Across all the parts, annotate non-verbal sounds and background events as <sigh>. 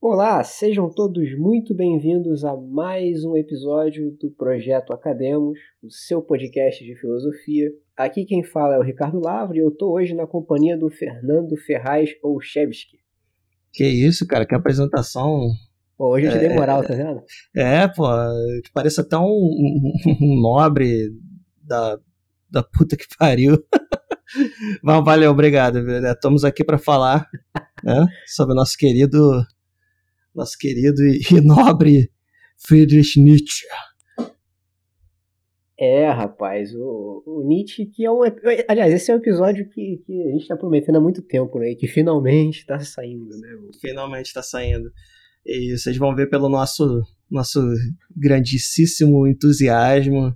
Olá, sejam todos muito bem-vindos a mais um episódio do Projeto Academos, o seu podcast de filosofia. Aqui quem fala é o Ricardo Lavre e eu tô hoje na companhia do Fernando Ferraz Olszewski. Que isso, cara, que apresentação. Pô, hoje eu te dei moral, tá vendo? É, pô, parece até um, um, um nobre da, da puta que pariu. <laughs> Mas valeu, obrigado. Estamos aqui para falar né, sobre o nosso querido, nosso querido e, <laughs> e nobre Friedrich Nietzsche. É, rapaz, o, o, Nietzsche, que é um. Aliás, esse é um episódio que, que a gente está prometendo há muito tempo, né? E que finalmente está saindo, né? Finalmente está saindo. E vocês vão ver pelo nosso, nosso grandíssimo entusiasmo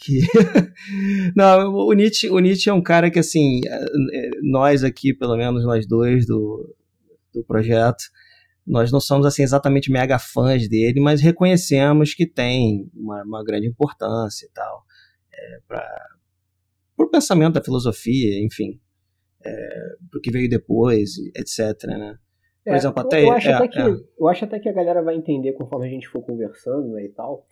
que <laughs> não o Nietzsche o Nietzsche é um cara que assim nós aqui pelo menos nós dois do, do projeto nós não somos assim exatamente mega fãs dele mas reconhecemos que tem uma, uma grande importância e tal é, para o pensamento da filosofia enfim é, o que veio depois etc né por é, exemplo até eu acho é, até que é. eu acho até que a galera vai entender conforme a gente for conversando né, e tal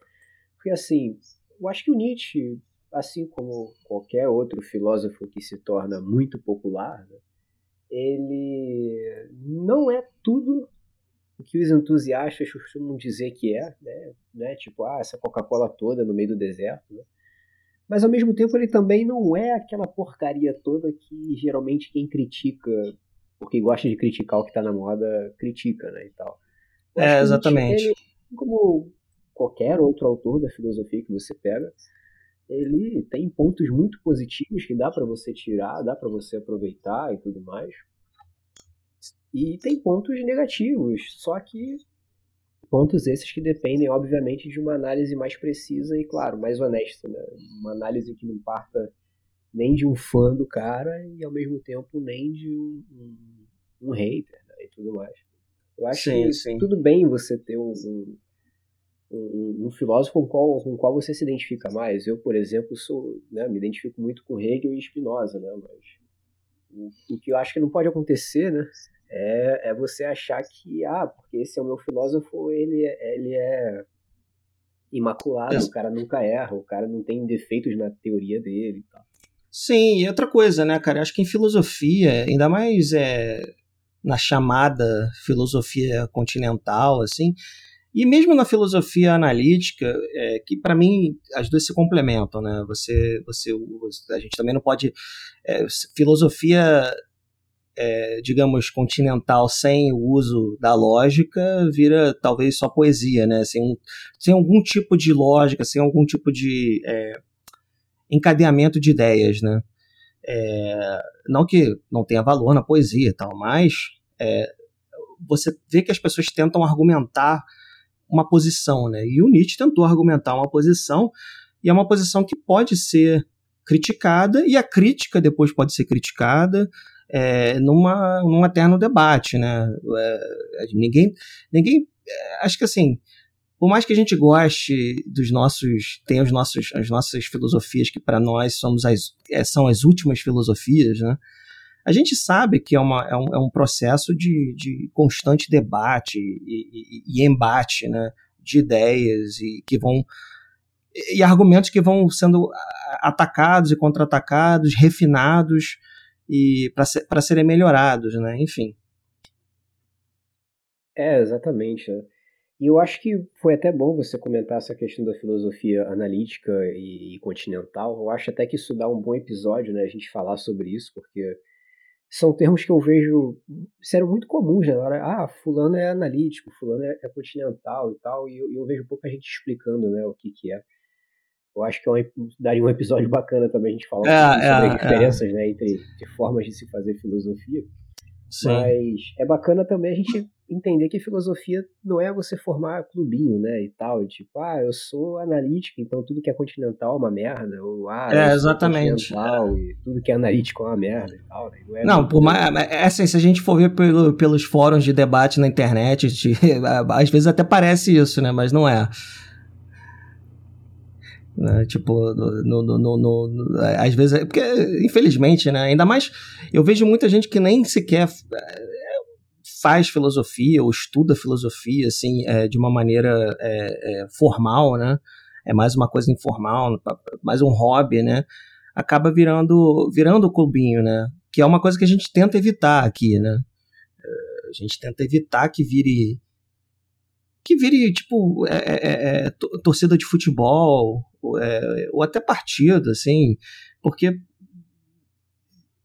porque assim eu acho que o Nietzsche, assim como qualquer outro filósofo que se torna muito popular, né, ele não é tudo o que os entusiastas costumam dizer que é, né? né? Tipo, ah, essa Coca-Cola toda no meio do deserto, né? Mas ao mesmo tempo ele também não é aquela porcaria toda que geralmente quem critica, porque gosta de criticar o que está na moda, critica, né, e tal. é, exatamente. Ele, como qualquer outro autor da filosofia que você pega, ele tem pontos muito positivos que dá para você tirar, dá para você aproveitar e tudo mais. E tem pontos negativos, só que pontos esses que dependem, obviamente, de uma análise mais precisa e, claro, mais honesta. Né? Uma análise que não parta nem de um fã do cara e, ao mesmo tempo, nem de um, um, um hater né? e tudo mais. Eu acho sim, que sim. tudo bem você ter um, um um, filósofo com qual, com qual você se identifica mais. Eu, por exemplo, sou, né, me identifico muito com Hegel e Spinoza, né, mas o, o, que eu acho que não pode acontecer, né, é, é você achar que, ah, porque esse é o meu filósofo, ele, ele é imaculado, é. o cara nunca erra, o cara não tem defeitos na teoria dele e tal. Sim, e outra coisa, né, cara, acho que em filosofia, ainda mais é, na chamada filosofia continental, assim, e mesmo na filosofia analítica, é, que para mim as duas se complementam, né? Você, você, a gente também não pode é, filosofia, é, digamos, continental sem o uso da lógica vira talvez só poesia, né? Sem, sem algum tipo de lógica, sem algum tipo de é, encadeamento de ideias, né? É, não que não tenha valor na poesia, tal, mas é, você vê que as pessoas tentam argumentar uma posição, né? E o Nietzsche tentou argumentar uma posição, e é uma posição que pode ser criticada, e a crítica depois pode ser criticada é, numa, num eterno debate, né? É, ninguém, ninguém, é, acho que assim, por mais que a gente goste dos nossos, tem os nossos, as nossas filosofias que para nós somos as, é, são as últimas filosofias, né? A gente sabe que é, uma, é, um, é um processo de, de constante debate e, e, e embate né, de ideias e que vão e argumentos que vão sendo atacados e contra-atacados, refinados e para ser, serem melhorados, né? Enfim. É, exatamente. Né? E eu acho que foi até bom você comentar essa questão da filosofia analítica e, e continental. Eu acho até que isso dá um bom episódio, né? A gente falar sobre isso, porque são termos que eu vejo serão muito comuns na né? hora. Ah, fulano é analítico, fulano é, é continental e tal, e eu, eu, vejo pouca gente explicando né, o que, que é. Eu acho que é um, daria um episódio bacana também a gente falar um é, sobre é, as diferenças né, entre, entre formas de se fazer filosofia. Sim. Mas é bacana também a gente entender que filosofia não é você formar clubinho, né, e tal, tipo, ah, eu sou analítico, então tudo que é continental é uma merda, ou ah, é, exatamente. e tudo que é analítico é uma merda e tal. Né? Não, é não por mais, é assim, se a gente for ver pelo, pelos fóruns de debate na internet, <laughs> às vezes até parece isso, né, mas não é. Né? Tipo, no, no, no, às vezes, porque infelizmente, né? Ainda mais eu vejo muita gente que nem sequer faz filosofia ou estuda filosofia assim é, de uma maneira é, é, formal, né? É mais uma coisa informal, mais um hobby, né? Acaba virando virando o clubinho, né? Que é uma coisa que a gente tenta evitar aqui, né? É, a gente tenta evitar que vire que vire tipo é, é, é torcida de futebol ou, ou até partido, assim, porque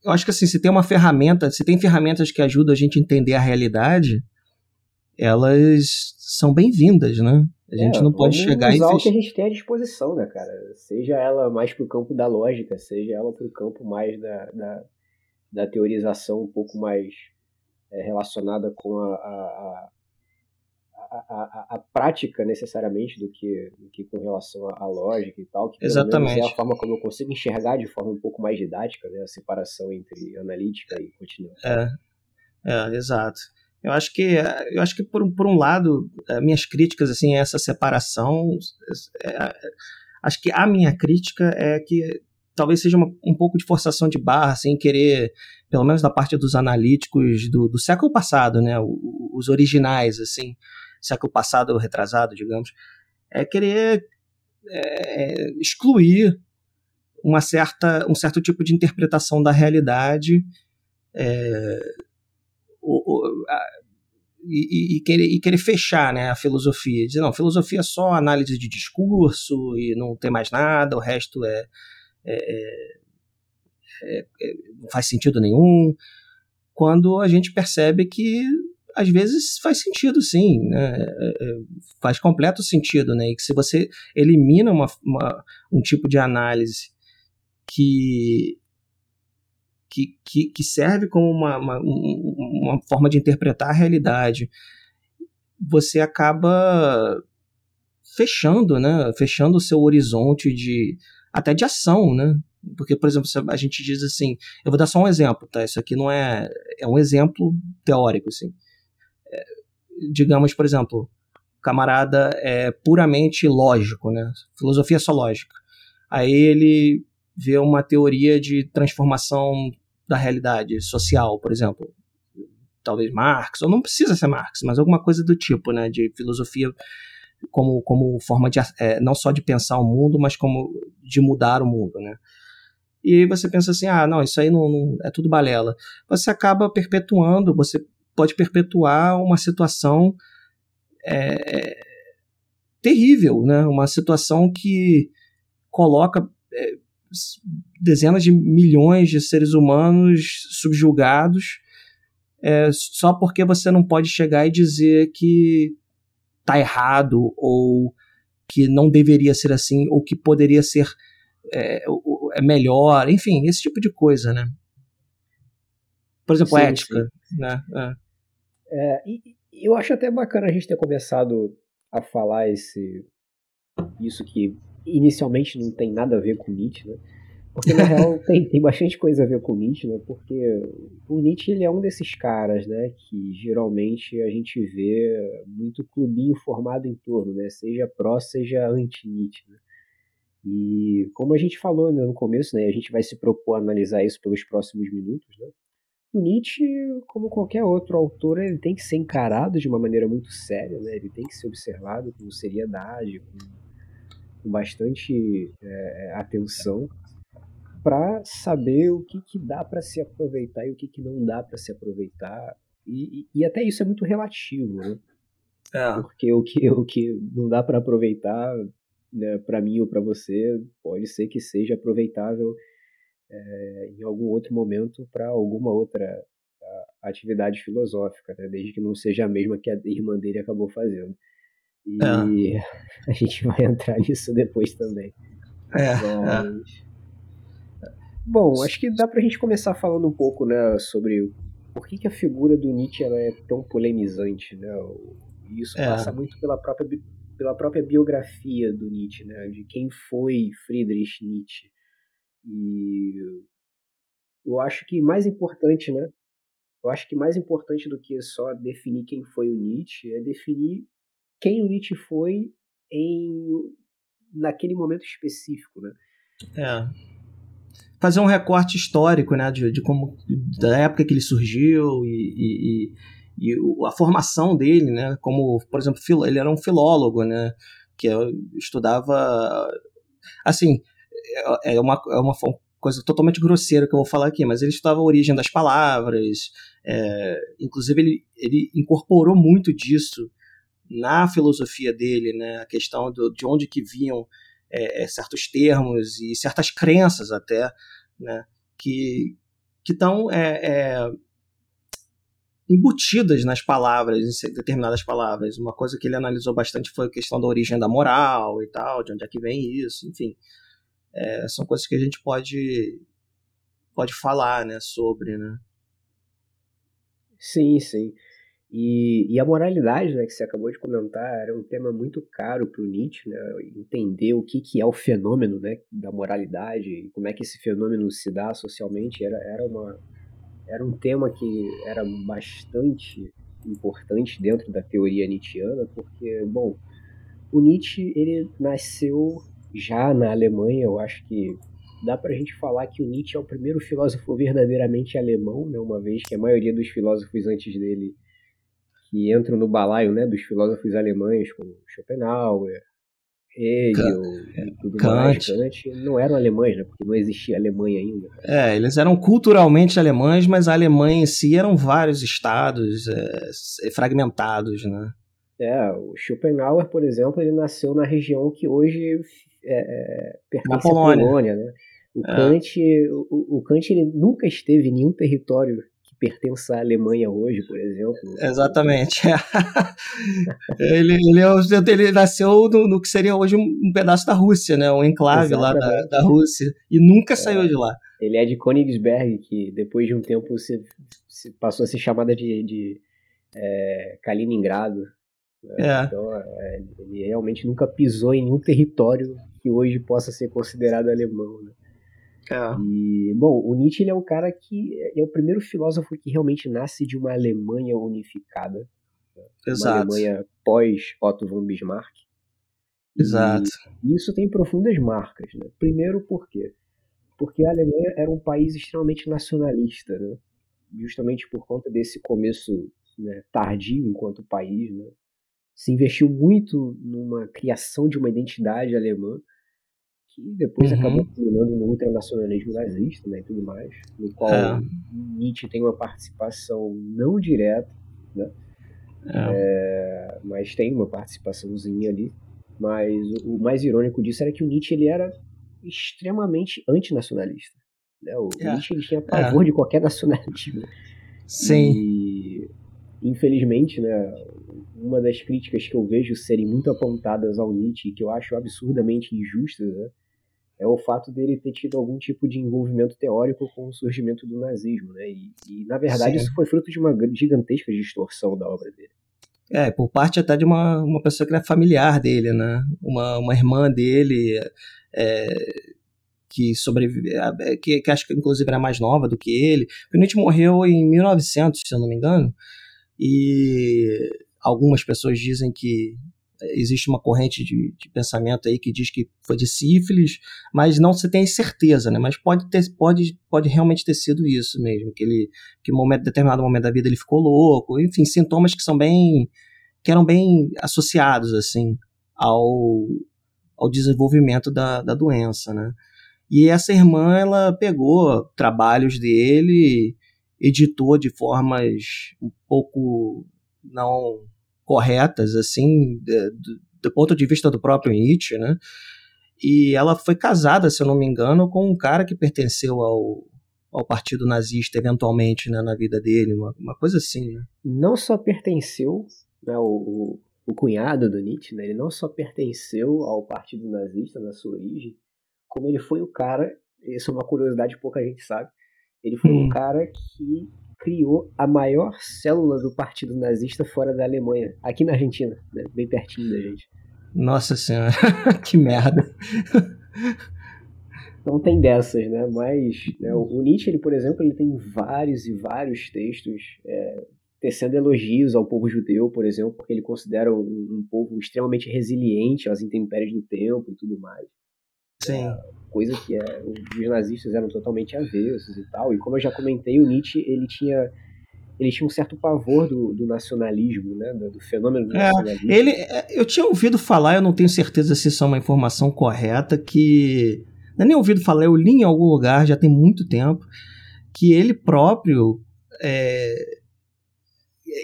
eu acho que assim, se tem uma ferramenta, se tem ferramentas que ajudam a gente a entender a realidade, elas são bem-vindas, né? A gente é, não pode chegar usar e o que a gente tem à disposição, né, cara? Seja ela mais pro campo da lógica, seja ela pro campo mais da, da, da teorização um pouco mais é, relacionada com a, a, a, a, prática necessariamente do que, do que com relação à, lógica e tal, que Exatamente. é a forma como eu consigo enxergar de forma um pouco mais didática, né, a separação entre analítica e continua. É, é, exato. Eu acho que, eu acho que por, por um lado, minhas críticas assim, a essa separação, é, é, acho que a minha crítica é que talvez seja uma, um pouco de forçação de barra, assim, querer, pelo menos da parte dos analíticos do, do século passado, né, os originais, assim, século passado ou retrasado, digamos, é querer é, excluir uma certa, um certo tipo de interpretação da realidade é, o, o, a, e, e, querer, e querer fechar né, a filosofia. Dizer, não, filosofia é só análise de discurso e não tem mais nada, o resto é, é, é, é não faz sentido nenhum. Quando a gente percebe que às vezes faz sentido sim, né? É, é, faz completo sentido, né? E que se você elimina uma, uma, um tipo de análise que, que, que, serve como uma, uma, uma forma de interpretar a realidade, você acaba fechando, né? Fechando o seu horizonte de até de ação, né? Porque, por exemplo, a gente diz assim, eu vou dar só um exemplo, tá? Isso aqui não é é um exemplo teórico, assim digamos, por exemplo, camarada é puramente lógico, né? Filosofia só lógica. Aí ele vê uma teoria de transformação da realidade social, por exemplo, talvez Marx, ou não precisa ser Marx, mas alguma coisa do tipo, né? De filosofia como, como forma de é, não só de pensar o mundo, mas como de mudar o mundo, né? E você pensa assim, ah, não, isso aí não, não é tudo balela. Você acaba perpetuando, você pode perpetuar uma situação é, terrível, né? uma situação que coloca é, dezenas de milhões de seres humanos subjugados é, só porque você não pode chegar e dizer que está errado ou que não deveria ser assim ou que poderia ser é, é melhor, enfim, esse tipo de coisa, né? Por exemplo, sim, ética, sim. né? É. É, e, eu acho até bacana a gente ter começado a falar esse isso que inicialmente não tem nada a ver com Nietzsche, né? Porque na real <laughs> tem, tem bastante coisa a ver com Nietzsche, né? Porque o Nietzsche ele é um desses caras, né? Que geralmente a gente vê muito clubinho formado em torno, né? Seja pró, seja anti-Nietzsche, né? E como a gente falou né, no começo, né? A gente vai se propor a analisar isso pelos próximos minutos, né? O Nietzsche, como qualquer outro autor, ele tem que ser encarado de uma maneira muito séria, né? ele tem que ser observado com seriedade, com, com bastante é, atenção, para saber o que, que dá para se aproveitar e o que, que não dá para se aproveitar. E, e, e, até isso é muito relativo, né? É. Porque o que, o que não dá para aproveitar, né, para mim ou para você, pode ser que seja aproveitável é, em algum outro momento para alguma outra atividade filosófica, né? desde que não seja a mesma que a irmã dele acabou fazendo. E é. <laughs> a gente vai entrar nisso depois também. É, Mas... é. Bom, acho que dá para a gente começar falando um pouco né, sobre por que, que a figura do Nietzsche ela é tão polemizante. Né? Isso é. passa muito pela própria, pela própria biografia do Nietzsche, né? de quem foi Friedrich Nietzsche. E eu acho que mais importante, né? Eu acho que mais importante do que só definir quem foi o Nietzsche é definir quem o Nietzsche foi em naquele momento específico, né? É. Fazer um recorte histórico, né, de, de como da época que ele surgiu e, e, e a formação dele, né, como, por exemplo, ele era um filólogo, né, que estudava, assim, é, é uma, é uma coisa totalmente grosseira que eu vou falar aqui, mas ele estudava a origem das palavras, é, inclusive ele, ele incorporou muito disso na filosofia dele, né, a questão do, de onde que vinham é, é certos termos e certas crenças até, né, que estão é, é, embutidas nas palavras, em determinadas palavras. Uma coisa que ele analisou bastante foi a questão da origem da moral e tal, de onde é que vem isso, enfim. É, são coisas que a gente pode pode falar, né, sobre, né? Sim, sim. E, e, a moralidade, né, que você acabou de comentar, era um tema muito caro para o Nietzsche, né, entender o que, que é o fenômeno né, da moralidade como é que esse fenômeno se dá socialmente, era, era, uma, era um tema que era bastante importante dentro da teoria nietzschiana, porque, bom, o Nietzsche ele nasceu já na Alemanha, eu acho que dá para a gente falar que o Nietzsche é o primeiro filósofo verdadeiramente alemão, né, uma vez que a maioria dos filósofos antes dele que entram no balaio né, dos filósofos alemães, como Schopenhauer, Hegel e tudo Kant. mais, não eram alemães, né, porque não existia Alemanha ainda. É, eles eram culturalmente alemães, mas a Alemanha em si eram vários estados é, fragmentados, né? É, o Schopenhauer, por exemplo, ele nasceu na região que hoje é, é pertence à Polônia, né? O é. Kant, o, o Kant ele nunca esteve em nenhum território pertença à Alemanha hoje, por exemplo. Exatamente. <laughs> ele, ele, é ele, nasceu no, no, que seria hoje um, pedaço da Rússia, né? um enclave Exatamente. lá da, da, Rússia, e nunca é, saiu de lá. Ele é de Königsberg, que depois de um tempo se, se passou a ser chamada de, de é, Kaliningrado. Né? É. Então, é, ele realmente nunca pisou em nenhum território que hoje possa ser considerado alemão. Né? É. E, bom, o Nietzsche ele é um cara que é o primeiro filósofo que realmente nasce de uma Alemanha unificada. Né? Exato. Uma Alemanha pós Otto von Bismarck. Exato. E isso tem profundas marcas. Né? Primeiro, por quê? Porque a Alemanha era um país extremamente nacionalista, né? justamente por conta desse começo né, tardio enquanto país. Né? Se investiu muito numa criação de uma identidade alemã que depois uhum. acabou culminando no ultranacionalismo nazista né, e tudo mais, no qual é. Nietzsche tem uma participação não direta, né, é. É, mas tem uma participaçãozinha ali. Mas o, o, mais irônico disso era que o Nietzsche ele era extremamente antinacionalista. Né? O é. Nietzsche ele tinha pavor é. de qualquer nacionalismo. Sim. E, infelizmente, né, uma das críticas que eu vejo serem muito apontadas ao Nietzsche, que eu acho absurdamente injustas, né, é o fato dele ter tido algum tipo de envolvimento teórico com o surgimento do nazismo, né? E, e na verdade Sim. isso foi fruto de uma gigantesca distorção da obra dele. É, por parte até de uma, uma pessoa que era familiar dele, né? Uma, uma irmã dele é, que sobrevive, é, que, que acho que inclusive era mais nova do que ele. O Nietzsche morreu em 1900, se eu não me engano, e algumas pessoas dizem que existe uma corrente de, de, pensamento aí que diz que foi de sífilis, mas não se tem certeza, né? Mas pode ter, pode, pode realmente ter sido isso mesmo, que ele, que em momento, determinado momento da vida ele ficou louco, enfim, sintomas que são bem, que eram bem associados assim ao, ao desenvolvimento da, da doença, né? E essa irmã, ela pegou trabalhos dele, editou de formas um pouco não corretas, assim, do, do ponto de vista do próprio Nietzsche, né? E ela foi casada, se eu não me engano, com um cara que pertenceu ao, ao partido nazista, eventualmente, né, na vida dele, uma, uma coisa assim, né? Não só pertenceu, né, o, o, o cunhado do Nietzsche, né, ele não só pertenceu ao partido nazista na sua origem, como ele foi o cara, isso é uma curiosidade que pouca gente sabe, ele foi hum. um cara que criou a maior célula do partido nazista fora da Alemanha, aqui na Argentina, né? bem pertinho da gente. Nossa senhora, <laughs> que merda. Não tem dessas, né? Mas né, o Nietzsche, ele, por exemplo, ele tem vários e vários textos é, tecendo elogios ao povo judeu, por exemplo, porque ele considera um, um povo extremamente resiliente às intempéries do tempo e tudo mais. Sim. É, coisa que é, os nazistas eram totalmente avessos e tal. E como eu já comentei, o Nietzsche ele tinha ele tinha um certo pavor do, do nacionalismo, né, do, do fenômeno do é, nacionalismo. Ele, é, eu tinha ouvido falar, eu não tenho certeza se isso é uma informação correta, que não é nem ouvido falar, eu li em algum lugar já tem muito tempo que ele próprio é,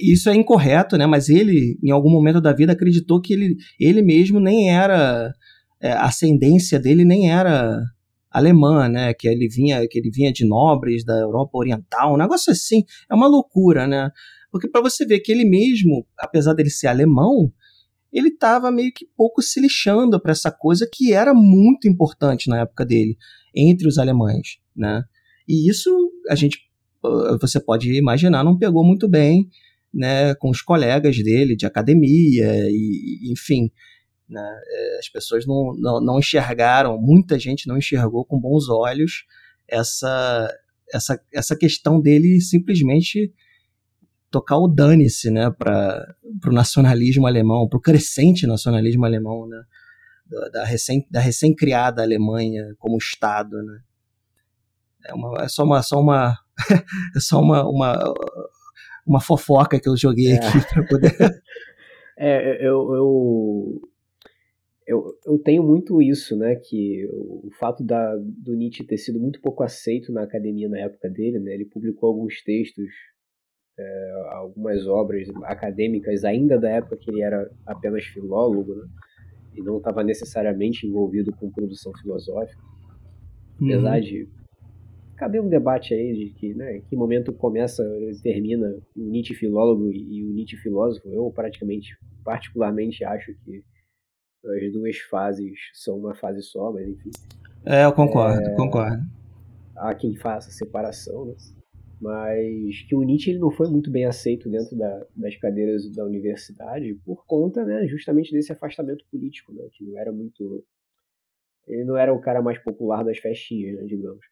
isso é incorreto, né? Mas ele, em algum momento da vida, acreditou que ele, ele mesmo nem era é, a ascendência dele nem era alemã, né? Que ele vinha, que ele vinha de nobres da Europa Oriental, um negócio assim. É uma loucura, né? Porque para você ver que ele mesmo, apesar dele ser alemão, ele estava meio que pouco se lixando para essa coisa que era muito importante na época dele entre os alemães, né? E isso a gente, você pode imaginar, não pegou muito bem, né? Com os colegas dele de academia e, enfim, né? É, as pessoas não, não, não, enxergaram, muita gente não enxergou com bons olhos essa, essa, essa questão dele simplesmente tocar o dane-se né, para o nacionalismo alemão, para o crescente nacionalismo alemão, né, da, recém, da recém-criada Alemanha como Estado. Né. É, uma, é só uma, só uma, <laughs> é só uma, uma, uma fofoca que eu joguei é. aqui para poder. <laughs> É, eu, eu, eu, eu tenho muito isso, né? Que o fato da, do Nietzsche ter sido muito pouco aceito na academia na época dele, né? Ele publicou alguns textos, é, algumas obras acadêmicas ainda da época que ele era apenas filólogo, né? E não estava necessariamente envolvido com produção filosófica. Uhum. Apesar de caber um debate aí de que, né, em que momento começa e termina o Nietzsche filólogo e o Nietzsche filósofo. Eu praticamente, particularmente, acho que as duas fases são uma fase só, mas enfim. É, eu concordo, é, concordo. Há quem faça separação, né? Mas que o Nietzsche ele não foi muito bem aceito dentro da, das cadeiras da universidade por conta, né, justamente desse afastamento político, né, que não era muito. Ele não era o cara mais popular das festinhas, né, digamos.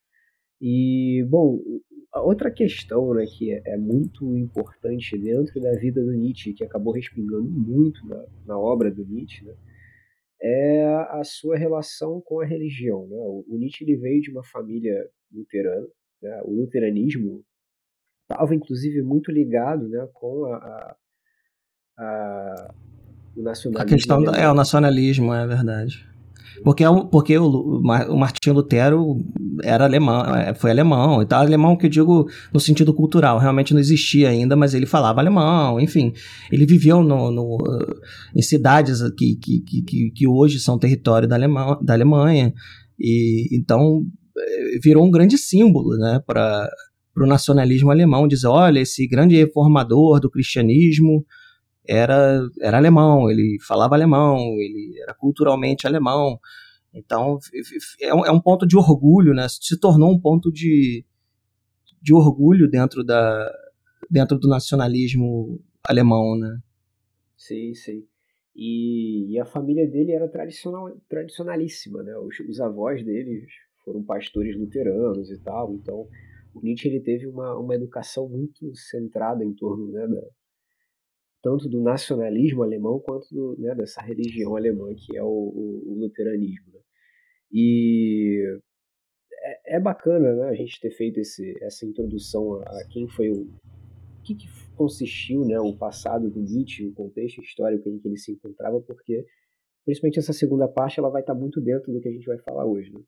E, bom, a outra questão né, que é, é muito importante dentro da vida do Nietzsche, que acabou respingando muito na, na obra do Nietzsche, né, é a sua relação com a religião. Né? O, Nietzsche ele veio de uma família luterana, né? o luteranismo estava inclusive muito ligado né, com a, a, a o nacionalismo. A questão é o nacionalismo, é verdade. Porque, é porque o, o Martinho Lutero era alemão, é, foi alemão e tal. Alemão que eu digo no sentido cultural, realmente não existia ainda, mas ele falava alemão, enfim. Ele viveu no, no em cidades que, que, que, que hoje são território da, Alemanha, da Alemanha. E então eh, virou um grande símbolo né, para o nacionalismo alemão. Dizer, olha, esse grande reformador do cristianismo era, era alemão, ele falava alemão, ele era culturalmente alemão. Então, é um, é um ponto de orgulho, né? Se tornou um ponto de, de orgulho dentro, da, dentro do nacionalismo alemão, né? Sim, sim. E, e a família dele era tradicional, tradicionalíssima, né? Os, os avós dele foram pastores luteranos e tal, então o Nietzsche ele teve uma, uma educação muito centrada em torno né, da, tanto do nacionalismo alemão quanto do, né, dessa religião alemã que é o, o, o luteranismo. Né? E é, é, bacana né, a gente ter feito esse, essa introdução a, a quem foi o. o que, que, consistiu né, o passado do Nietzsche, o contexto histórico em que ele se encontrava, porque principalmente essa segunda parte ela vai estar muito dentro do que a gente vai falar hoje. Né?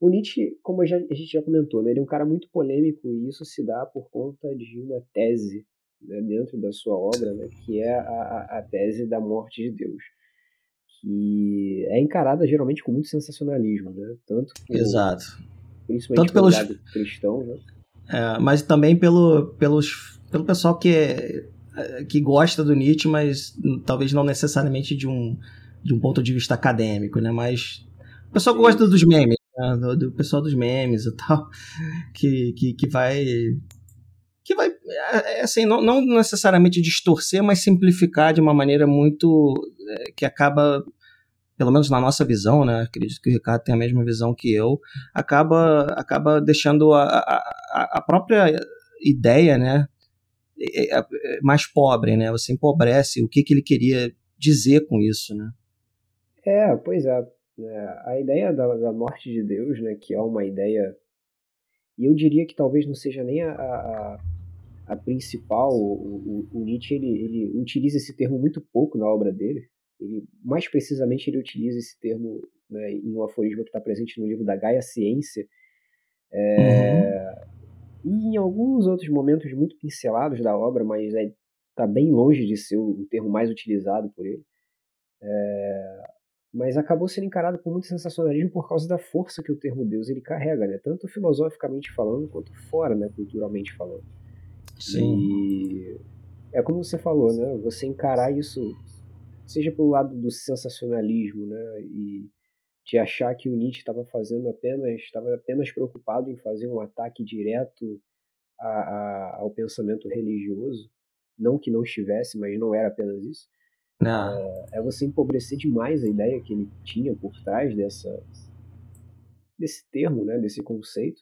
O Nietzsche, como já, a gente já comentou, né, ele é um cara muito polêmico e isso se dá por conta de uma tese né, dentro da sua obra, né, que é a, a tese da morte de Deus, que é encarada geralmente com muito sensacionalismo, né, tanto por, Exato. principalmente tanto pelo pelos cristão, né, é, mas também pelo, pelos, pelo pessoal que é, que gosta do Nietzsche, mas talvez não necessariamente de um de um ponto de vista acadêmico, né, mas o pessoal gosta dos memes, né, do, do pessoal dos memes e tal, <laughs> que, que, que vai é, é, assim, não, não, necessariamente distorcer, mas simplificar de uma maneira muito. É, que acaba, pelo menos na nossa visão, né? Acredito que o Ricardo tem a mesma visão que eu, acaba, acaba deixando a, a, a própria ideia, né? mais pobre, né? Você empobrece o que, que ele queria dizer com isso, né? É, pois é. é a ideia da, da morte de Deus, né? Que é uma ideia e eu diria que talvez não seja nem a, a, a principal, o, o, o Nietzsche ele, ele utiliza esse termo muito pouco na obra dele. Ele, mais precisamente, ele utiliza esse termo né, em um aforismo que está presente no livro da Gaia Ciência. É, uhum. E em alguns outros momentos muito pincelados da obra, mas está é, tá bem longe de ser o, o, termo mais utilizado por ele. É, mas acabou sendo encarado por muito sensacionalismo por causa da força que o termo Deus ele carrega, né? tanto filosoficamente falando quanto fora, né? culturalmente falando. Sim. E é como você falou, né? Você encarar isso, seja pelo lado do sensacionalismo, né? E de achar que o Nietzsche estava fazendo apenas, estava apenas preocupado em fazer um ataque direto a, a, ao pensamento religioso, não que não estivesse, mas não era apenas isso. É, é, você empobrecer demais a ideia que ele tinha por trás dessa desse termo, né, desse conceito.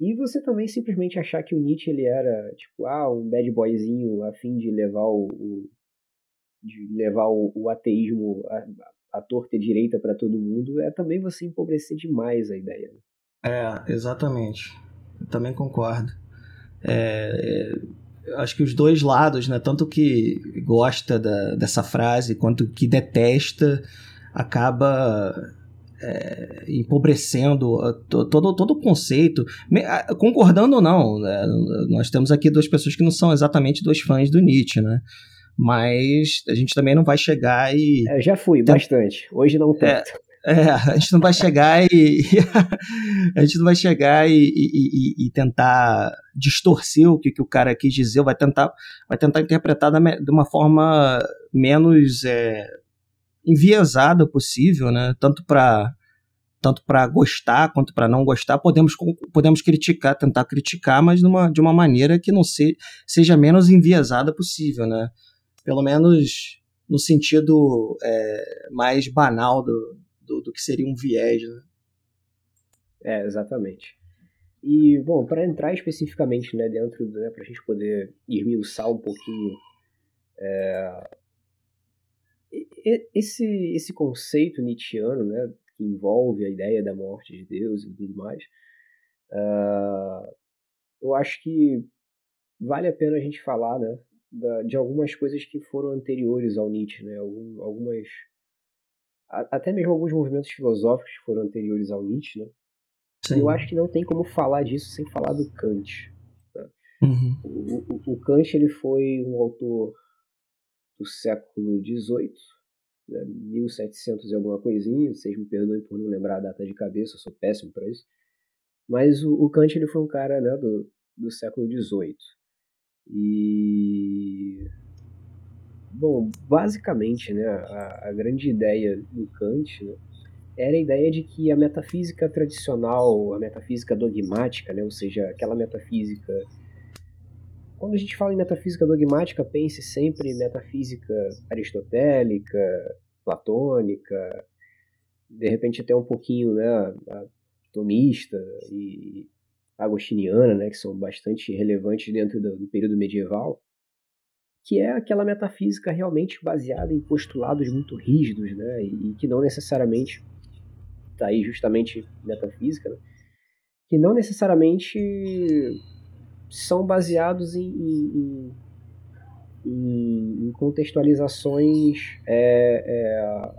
E você também simplesmente achar que o Nietzsche ele era tipo ah um bad boyzinho a fim de levar o, o de levar o, o ateísmo a torta e direita para todo mundo, é também você empobrecer demais a ideia. Né? É, exatamente. Eu também concordo. É, é, acho que os dois lados, né, tanto que gosta da, dessa frase quanto que detesta, acaba é, empobrecendo todo, todo o conceito, concordando ou não, né? nós temos aqui duas pessoas que não são exatamente dois fãs do Nietzsche, né? mas a gente também não vai chegar e. É, já fui, bastante. Hoje não tanto. É, é, a gente não vai chegar e. <laughs> a gente não vai chegar e, e, e, tentar distorcer o que, que o cara quis dizer, vai tentar, vai tentar interpretar da, de uma forma menos é, enviesada possível, né? Tanto para tanto para gostar quanto para não gostar, podemos, podemos criticar, tentar criticar, mas numa, de uma maneira que não se, seja menos enviesada possível, né? pelo menos no sentido é, mais banal do, do, do, que seria um viés. Né? É, exatamente. E, bom, para entrar especificamente né, dentro, né, para a gente poder esmiuçar um pouquinho é, esse, esse conceito nietzschiano, né, que envolve a ideia da morte de Deus e tudo mais, uh, eu acho que vale a pena a gente falar né, da, de algumas coisas que foram anteriores ao Nietzsche, né? Algum, algumas até mesmo alguns movimentos filosóficos que foram anteriores ao Nietzsche, né? Eu acho que não tem como falar disso sem falar do Kant. Né? Uhum. O, o, o, Kant ele foi um autor do século XVIII, né? 1700 e alguma coisinha. Vocês me perdoem por não lembrar a data de cabeça, eu sou péssimo para isso. Mas o, o, Kant ele foi um cara né, do, do século XVIII. E bom, basicamente, né, a, a grande ideia do Kant né, era a ideia de que a metafísica tradicional, a metafísica dogmática, né, ou seja, aquela metafísica quando a gente fala em metafísica dogmática, pense sempre em metafísica aristotélica, platônica, de repente até um pouquinho né, tomista e agostiniana, né, que são bastante relevantes dentro do, do período medieval, que é aquela metafísica realmente baseada em postulados muito rígidos, né, e, e que não necessariamente está aí justamente metafísica, né, que não necessariamente são baseados em, em, em, em contextualizações é, é,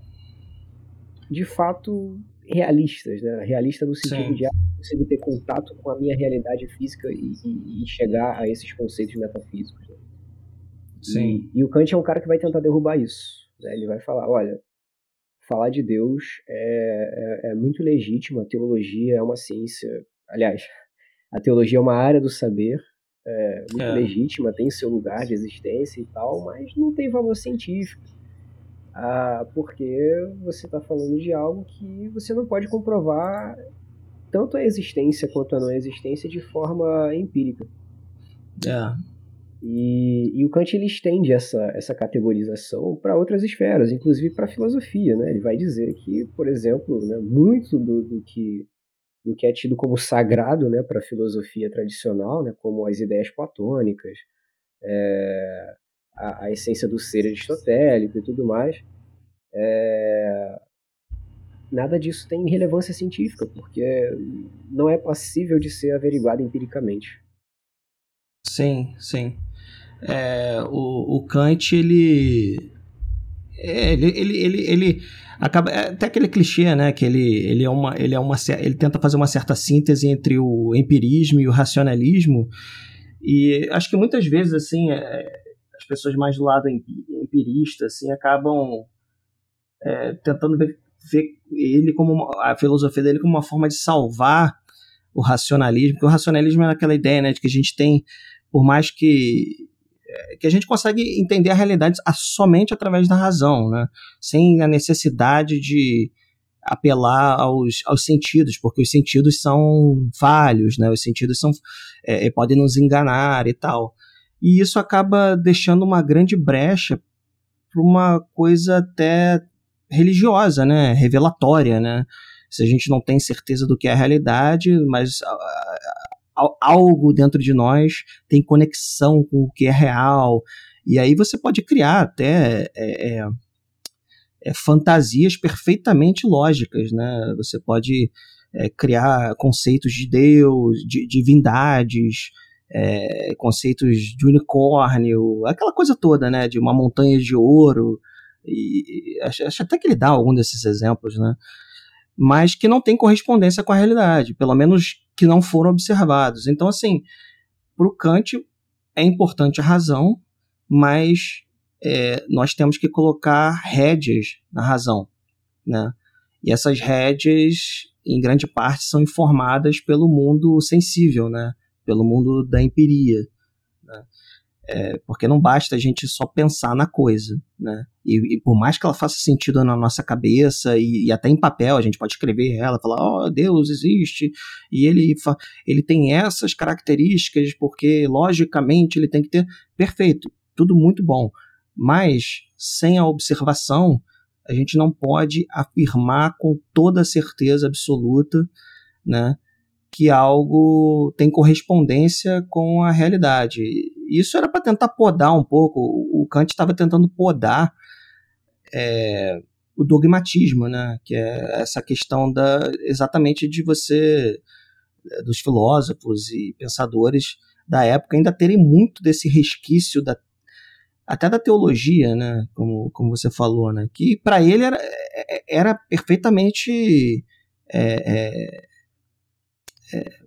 de fato realistas, né? Realista no sentido Sim. de ah, conseguir ter contato com a minha realidade física e, e, e chegar a esses conceitos metafísicos. Né? Sim. E, e, o Kant é um cara que vai tentar derrubar isso. Né? Ele vai falar, olha, falar de Deus é, é, é muito legítimo, a teologia é uma ciência, aliás, a teologia é uma área do saber, é muito é. legítima, tem seu lugar de existência e tal, mas não tem valor científico ah, porque você está falando de algo que você não pode comprovar tanto a existência quanto a não existência de forma empírica. É. E, e o Kant ele estende essa, essa categorização para outras esferas, inclusive para a filosofia. Né? Ele vai dizer que, por exemplo, né, muito do, do, que, do que é tido como sagrado né, para a filosofia tradicional, né, como as ideias platônicas, é, a, a essência do ser aristotélico e tudo mais, é, nada disso tem relevância científica, porque não é passível de ser averiguado empiricamente. Sim, sim. É, o, o Kant, ele, é, ele, ele, ele, ele acaba é até aquele clichê, né, que ele, ele é uma ele é uma ele tenta fazer uma certa síntese entre o empirismo e o racionalismo. E acho que muitas vezes assim, é, as pessoas mais do lado empirista assim acabam é, tentando ver, ver, ele como uma, a filosofia dele como uma forma de salvar o racionalismo, porque o racionalismo é aquela ideia, né, de que a gente tem por mais que que a gente consegue entender a realidade somente através da razão, né? sem a necessidade de apelar aos, aos sentidos, porque os sentidos são falhos, né? os sentidos são, é, é podem nos enganar e tal. E isso acaba deixando uma grande brecha para uma coisa até religiosa, né? revelatória. Né? Se a gente não tem certeza do que é a realidade, mas algo dentro de nós tem conexão com o que é real. E aí você pode criar até é, é, é, fantasias perfeitamente lógicas, né? Você pode é, criar conceitos de Deus, de divindades, é, conceitos de unicórnio, aquela coisa toda, né? De uma montanha de ouro. E, acho, acho até que ele dá algum desses exemplos, né? Mas que não tem correspondência com a realidade, pelo menos que não foram observados. Então, assim, para o Kant é importante a razão, mas é, nós temos que colocar rédeas na razão, né? E essas rédeas, em grande parte, são informadas pelo mundo sensível, né? Pelo mundo da empiria. É, porque não basta a gente só pensar na coisa, né? E, e por mais que ela faça sentido na nossa cabeça e, e, até em papel, a gente pode escrever ela, falar, ó, oh, Deus existe e ele, ele tem essas características porque logicamente ele tem que ter perfeito, tudo muito bom. Mas sem a observação, a gente não pode afirmar com toda certeza absoluta, né? que algo tem correspondência com a realidade. Isso era para tentar podar um pouco. O Kant estava tentando podar é, o dogmatismo, né? Que é essa questão da exatamente de você dos filósofos e pensadores da época ainda terem muito desse resquício da até da teologia, né? Como, como você falou, né? Que para ele era, era perfeitamente é, é, é,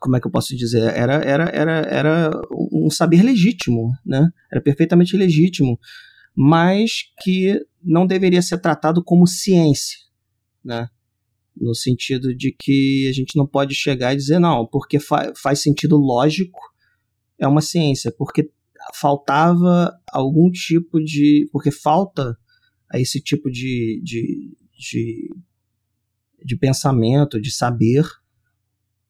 como é que eu posso dizer? Era, era, era, era um saber legítimo, né? Era perfeitamente legítimo, mas que não deveria ser tratado como ciência, né? No sentido de que a gente não pode chegar e dizer, não, porque fa faz sentido lógico, é uma ciência, porque faltava algum tipo de. Porque falta a esse tipo de, de, de de pensamento, de saber,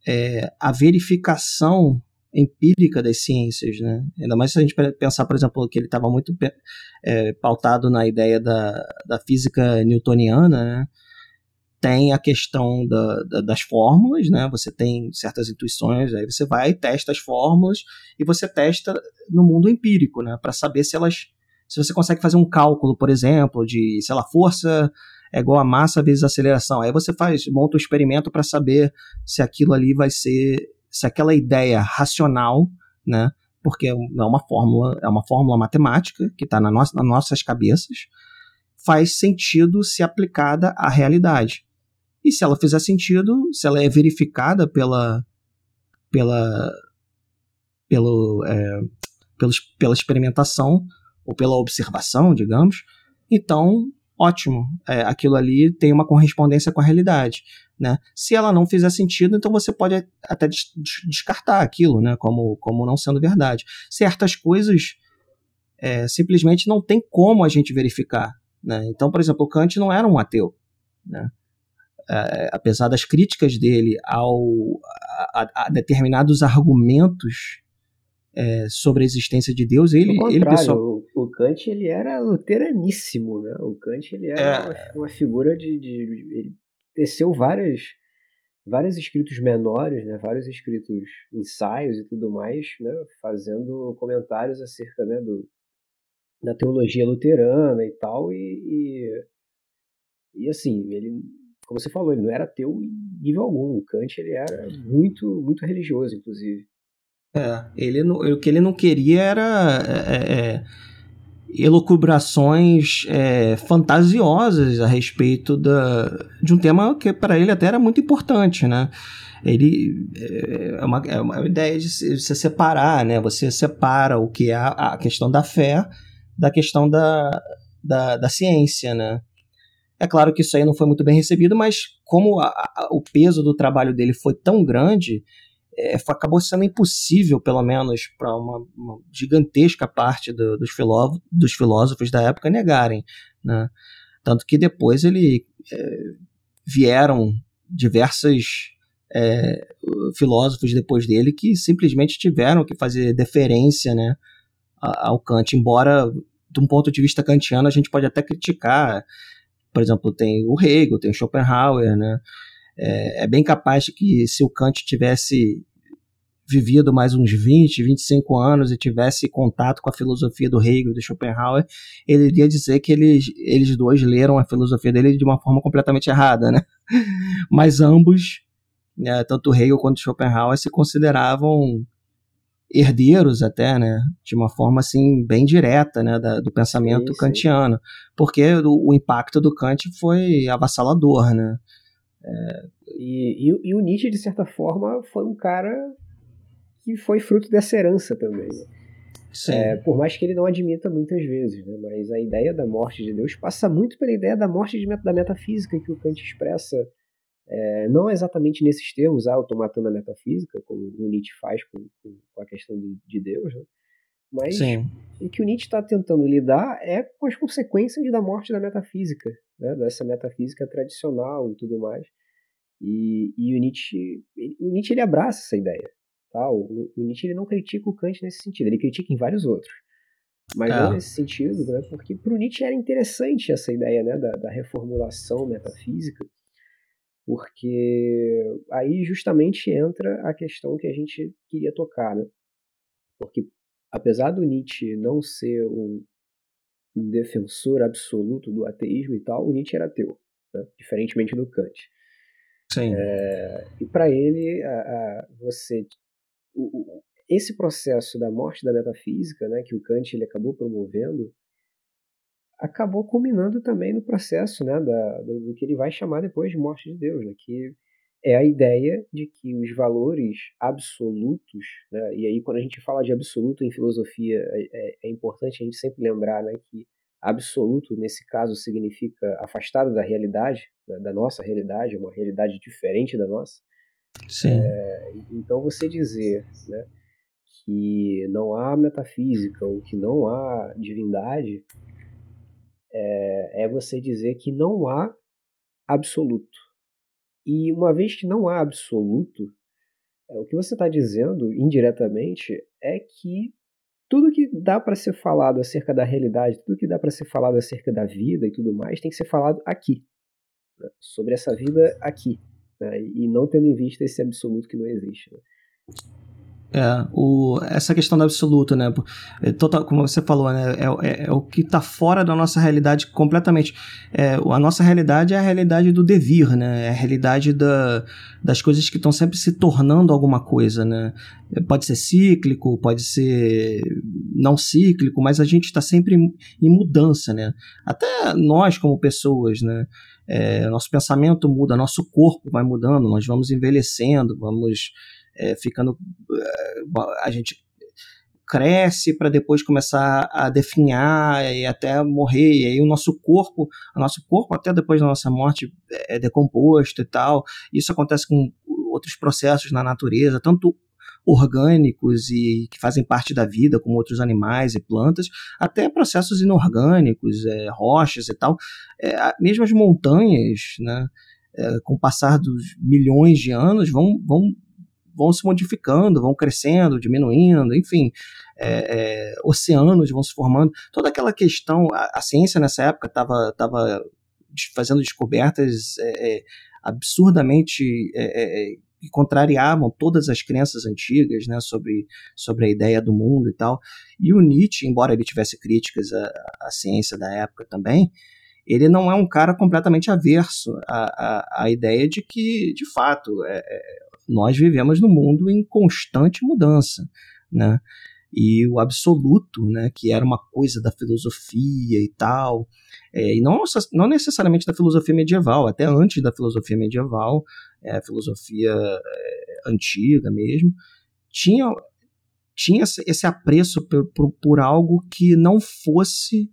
é, a verificação empírica das ciências, né? Ainda mais se a gente pensar, por exemplo, que ele estava muito é, pautado na ideia da, da física newtoniana, né? Tem a questão da, da, das fórmulas, né? Você tem certas intuições, aí você vai testa as fórmulas e você testa no mundo empírico, né? Para saber se elas, se você consegue fazer um cálculo, por exemplo, de, sei lá, força é igual a massa vezes a aceleração. Aí você faz, monta um experimento para saber se aquilo ali vai ser, se aquela ideia racional, né? Porque é uma fórmula, é uma fórmula matemática que está na nossa, nas nossas cabeças, faz sentido se aplicada à realidade. E se ela fizer sentido, se ela é verificada pela, pela, pelo, é, pelo, pela experimentação ou pela observação, digamos, então ótimo, é, aquilo ali tem uma correspondência com a realidade. Né? Se ela não fizer sentido, então você pode até descartar aquilo né? como, como não sendo verdade. Certas coisas é, simplesmente não tem como a gente verificar. Né? Então, por exemplo, Kant não era um ateu. Né? É, apesar das críticas dele ao, a, a determinados argumentos é, sobre a existência de Deus, ele, ele pessoal... o, o Kant ele era luteraníssimo, né? O Kant ele era é... uma, uma, figura de, de, ele teceu várias vários escritos menores, né? Vários escritos ensaios e tudo mais, né? Fazendo comentários acerca né, do, da teologia luterana e tal e, e, e assim ele como você falou, ele não era ateu em nível algum. O Kant ele era muito, muito religioso, inclusive. É, ele não, o que ele não queria era é, é, é elucubrações é, fantasiosas a respeito da, de um tema que para ele até era muito importante, né? Ele é, é uma, é uma ideia de se, se, separar, né? Você separa o que é a, a questão da fé da questão da, da, da, ciência, né? É claro que isso aí não foi muito bem recebido, mas como a, a, o peso do trabalho dele foi tão grande, é, acabou sendo impossível, pelo menos para uma, uma, gigantesca parte do, dos, filó dos, filósofos da época, negarem. Né? Tanto que depois ele é, vieram diversos é, filósofos depois dele que simplesmente tiveram que fazer deferência né, ao Kant, embora de um ponto de vista kantiano a gente pode até criticar, por exemplo, tem o Hegel, tem o Schopenhauer, né? É, é, bem capaz de que se o Kant tivesse vivido mais uns 20, 25 anos e tivesse contato com a filosofia do Hegel, do Schopenhauer, ele iria dizer que eles, eles dois leram a filosofia dele de uma forma completamente errada, né? <laughs> Mas ambos, né, tanto Hegel quanto Schopenhauer, se consideravam herdeiros até, né, de uma forma assim bem direta, né, da, do pensamento sim, kantiano, sim. porque o, o, impacto do Kant foi avassalador, né. É... E, e, e, o Nietzsche de certa forma foi um cara que foi fruto dessa herança também. Né? É, por mais que ele não admita muitas vezes, né? mas a ideia da morte de Deus passa muito pela ideia da morte de, da metafísica que o Kant expressa, é, não exatamente nesses termos, ah, eu estou matando a metafísica, como o Nietzsche faz com, com a questão do, de Deus, né? mas Sim. o que o Nietzsche está tentando lidar é com as consequências da morte da metafísica, né? dessa metafísica tradicional e tudo mais. E, e o Nietzsche, ele, o Nietzsche ele abraça essa ideia. Tá? O, o Nietzsche ele não critica o Kant nesse sentido, ele critica em vários outros. Mas não é. nesse sentido, né? porque para o Nietzsche era interessante essa ideia né? da, da reformulação metafísica, porque aí justamente entra a questão que a gente queria tocar. Né? Porque apesar do Nietzsche não ser um, um defensor absoluto do ateísmo e tal, o Nietzsche era ateu, né? diferentemente do Kant. Sim. É, e para ele, a, a, você esse processo da morte da metafísica, né, que o Kant ele acabou promovendo, acabou culminando também no processo né, da, do, do, que ele vai chamar depois de morte de Deus, né, que é a ideia de que os valores absolutos, né, e aí quando a gente fala de absoluto em filosofia, é, é, é importante a gente sempre lembrar né, que absoluto, nesse caso, significa afastado da realidade, né, da nossa realidade, uma realidade diferente da nossa. É, então você dizer né, que não há metafísica ou que não há divindade é, é você dizer que não há absoluto. E uma vez que não há absoluto, é, o que você está dizendo indiretamente é que tudo que dá para ser falado acerca da realidade, tudo que dá para ser falado acerca da vida e tudo mais, tem que ser falado aqui, né? sobre essa vida aqui né? e não tendo em vista esse absoluto que não existe. Né? É, o, essa questão do absoluto, né? É total, como você falou, né? É, é, é o que está fora da nossa realidade completamente. É, a nossa realidade é a realidade do devir, né? É a realidade da, das coisas que estão sempre se tornando alguma coisa, né? Pode ser cíclico, pode ser não cíclico, mas a gente está sempre em mudança, né? Até nós como pessoas, né? É, nosso pensamento muda, nosso corpo vai mudando, nós vamos envelhecendo, vamos é, ficando. É, a gente cresce para depois começar a definhar e até morrer. E aí o nosso corpo, o nosso corpo até depois da nossa morte é decomposto e tal. Isso acontece com outros processos na natureza, tanto orgânicos e que fazem parte da vida, como outros animais e plantas, até processos inorgânicos, é, rochas e tal. É, mesmo as montanhas, né, é, com o passar dos milhões de anos, vão, vão vão se modificando, vão crescendo, diminuindo, enfim, é, é, oceanos vão se formando. Toda aquela questão, a, a ciência nessa época estava tava fazendo descobertas é, é absurdamente que contrariavam todas as crenças antigas né, sobre, sobre a ideia do mundo e tal. E o Nietzsche, embora ele tivesse críticas à, à ciência da época também, ele não é um cara completamente averso à, à, à ideia de que, de fato, é, nós vivemos num mundo em constante mudança, né? E o absoluto, né, que era uma coisa da filosofia e tal, é, e não, não necessariamente da filosofia medieval, até antes da filosofia medieval, é, filosofia é, antiga mesmo, tinha, tinha esse apreço por, por, por algo que não fosse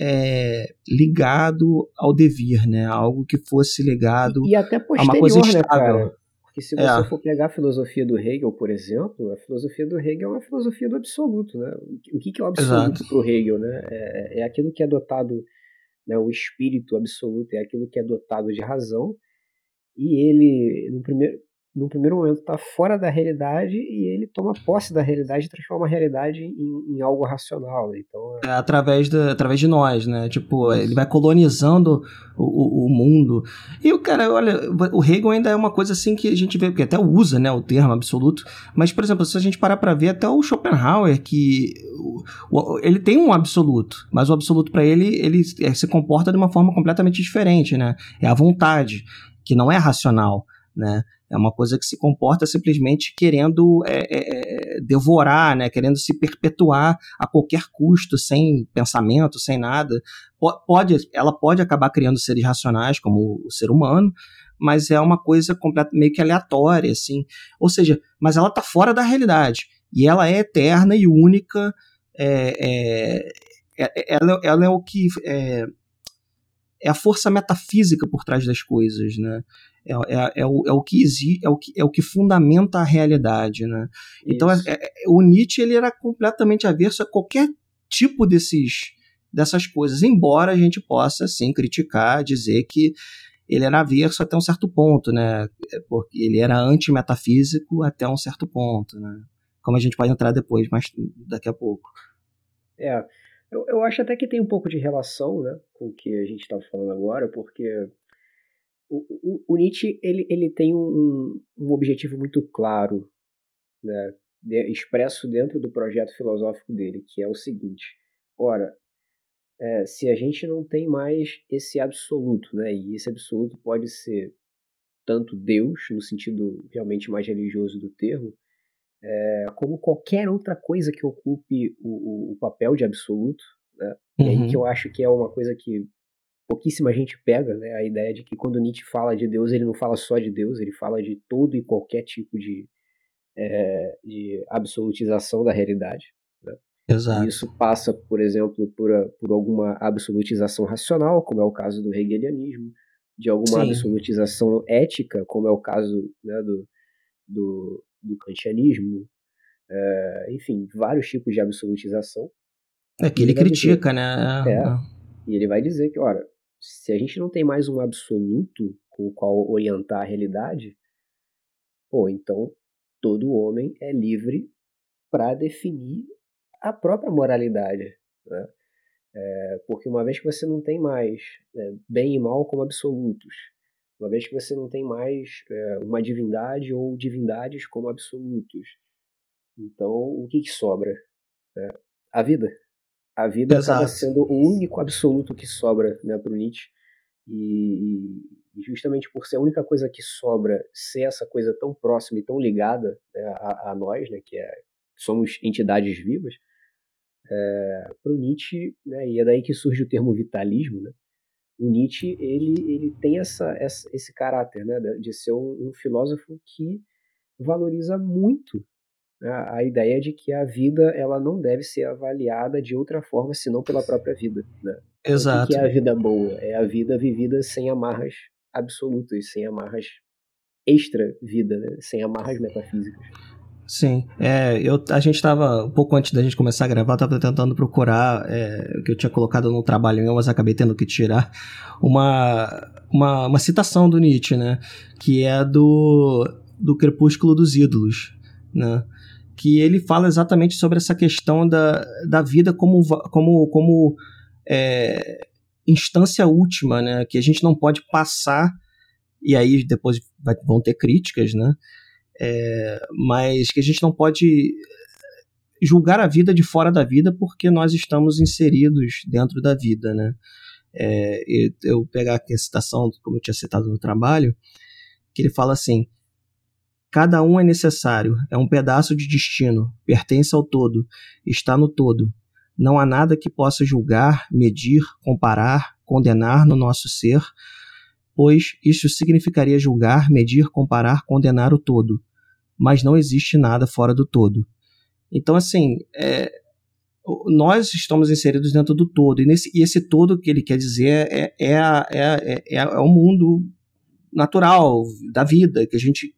é, ligado ao devir, né? Algo que fosse ligado e, e até a uma coisa estável. Né? Porque se você é. for pegar a filosofia do Hegel, por exemplo, a filosofia do Hegel é uma filosofia do absoluto, né? O que, que é o absoluto para o Hegel, né? É, é aquilo que é dotado, né, o espírito absoluto é aquilo que é dotado de razão, e ele, no primeiro, no primeiro momento está fora da realidade e ele toma posse da realidade e transforma a realidade em, em algo racional. Né? Então, é... é... através, de, através de nós, né? Tipo, ele vai colonizando o, o, o, mundo. E o cara, olha, o Hegel ainda é uma coisa assim que a gente vê, porque até usa né, o termo absoluto, mas, por exemplo, se a gente parar para ver, até o Schopenhauer, que o, ele tem um absoluto, mas o absoluto para ele, ele é, se comporta de uma forma completamente diferente, né? É a vontade, que não é racional, né? É uma coisa que se comporta simplesmente querendo é, é, é, devorar, né? querendo se perpetuar a qualquer custo, sem pensamento, sem nada. Pode, ela pode acabar criando seres racionais, como o ser humano, mas é uma coisa meio que aleatória, assim. Ou seja, mas ela está fora da realidade. E ela é eterna e única. É, é, é ela, ela, é o que. É, a força metafísica por trás das coisas, né? É, é, é, o, é, o que exi, é, o que, é o que fundamenta a realidade, né? Então, é, é, o Nietzsche ele era completamente averso a qualquer tipo desses, dessas coisas, embora a gente possa, sim, criticar, dizer que ele era averso até um certo ponto, né? É, porque ele era anti-metafísico até um certo ponto, né? Como a gente pode entrar depois, mas daqui a pouco. É, eu, eu acho até que tem um pouco de relação, né, com o que a gente estava falando agora, porque o, o, o, Nietzsche ele, ele tem um, um objetivo muito claro, né, de, expresso dentro do projeto filosófico dele, que é o seguinte: ora, é, se a gente não tem mais esse absoluto, né, e esse absoluto pode ser tanto Deus, no sentido realmente mais religioso do termo, é, como qualquer outra coisa que ocupe o, o papel de absoluto. Né? Uhum. E aí que eu uhum. acho que é uma coisa que pouquíssima gente pega, né? a ideia de que quando Nietzsche fala de Deus, ele não fala só de Deus, ele fala de todo e qualquer tipo de, é, de absolutização da realidade. Né? Exato. E isso passa, por exemplo, por, por alguma absolutização racional, como é o caso do hegelianismo, de alguma Sim. absolutização ética, como é o caso né, do, do, do kantianismo, é, enfim, vários tipos de absolutização. É que ele, ele critica, dizer, né? É, e ele vai dizer que, ora, se a gente não tem mais um absoluto com o qual orientar a realidade, pô, então todo homem é livre para definir a própria moralidade, né? É, porque uma vez que você não tem mais é, bem e mal como absolutos, uma vez que você não tem mais é, uma divindade ou divindades como absolutos. Então, o que, que sobra? É, a vida. A vida Exato. acaba sendo o único absoluto que sobra né, para o Nietzsche. E, e, justamente por ser a única coisa que sobra, ser essa coisa tão próxima e tão ligada né, a, a, nós, né, que é, somos entidades vivas, é, para o Nietzsche, né, e é daí que surge o termo vitalismo, né, o Nietzsche ele, ele tem essa, essa esse caráter né, de ser um, um filósofo que valoriza muito né, a ideia de que a vida ela não deve ser avaliada de outra forma senão pela própria vida. Né? Exato. O que é a vida boa? É a vida vivida sem amarras absolutas, sem amarras extra-vida, né? sem amarras metafísicas. Sim, é, eu, a gente estava, um pouco antes da gente começar a gravar, estava tentando procurar, é, que eu tinha colocado no trabalho meu, mas acabei tendo que tirar, uma, uma, uma citação do Nietzsche, né, que é do, do Crepúsculo dos Ídolos, né, que ele fala exatamente sobre essa questão da, da vida como, como, como é, instância última, né, que a gente não pode passar, e aí depois vai, vão ter críticas, né, é, mas que a gente não pode julgar a vida de fora da vida porque nós estamos inseridos dentro da vida, né? É, eu pegar aqui a citação, como eu tinha citado no trabalho, que ele fala assim: Cada um é necessário, é um pedaço de destino, pertence ao todo, está no todo. Não há nada que possa julgar, medir, comparar, condenar no nosso ser, pois isso significaria julgar, medir, comparar, condenar o todo. Mas não existe nada fora do todo. Então, assim, é, nós estamos inseridos dentro do todo, e, nesse, e esse todo que ele quer dizer é, é, é, é, é, é o mundo natural da vida, que a gente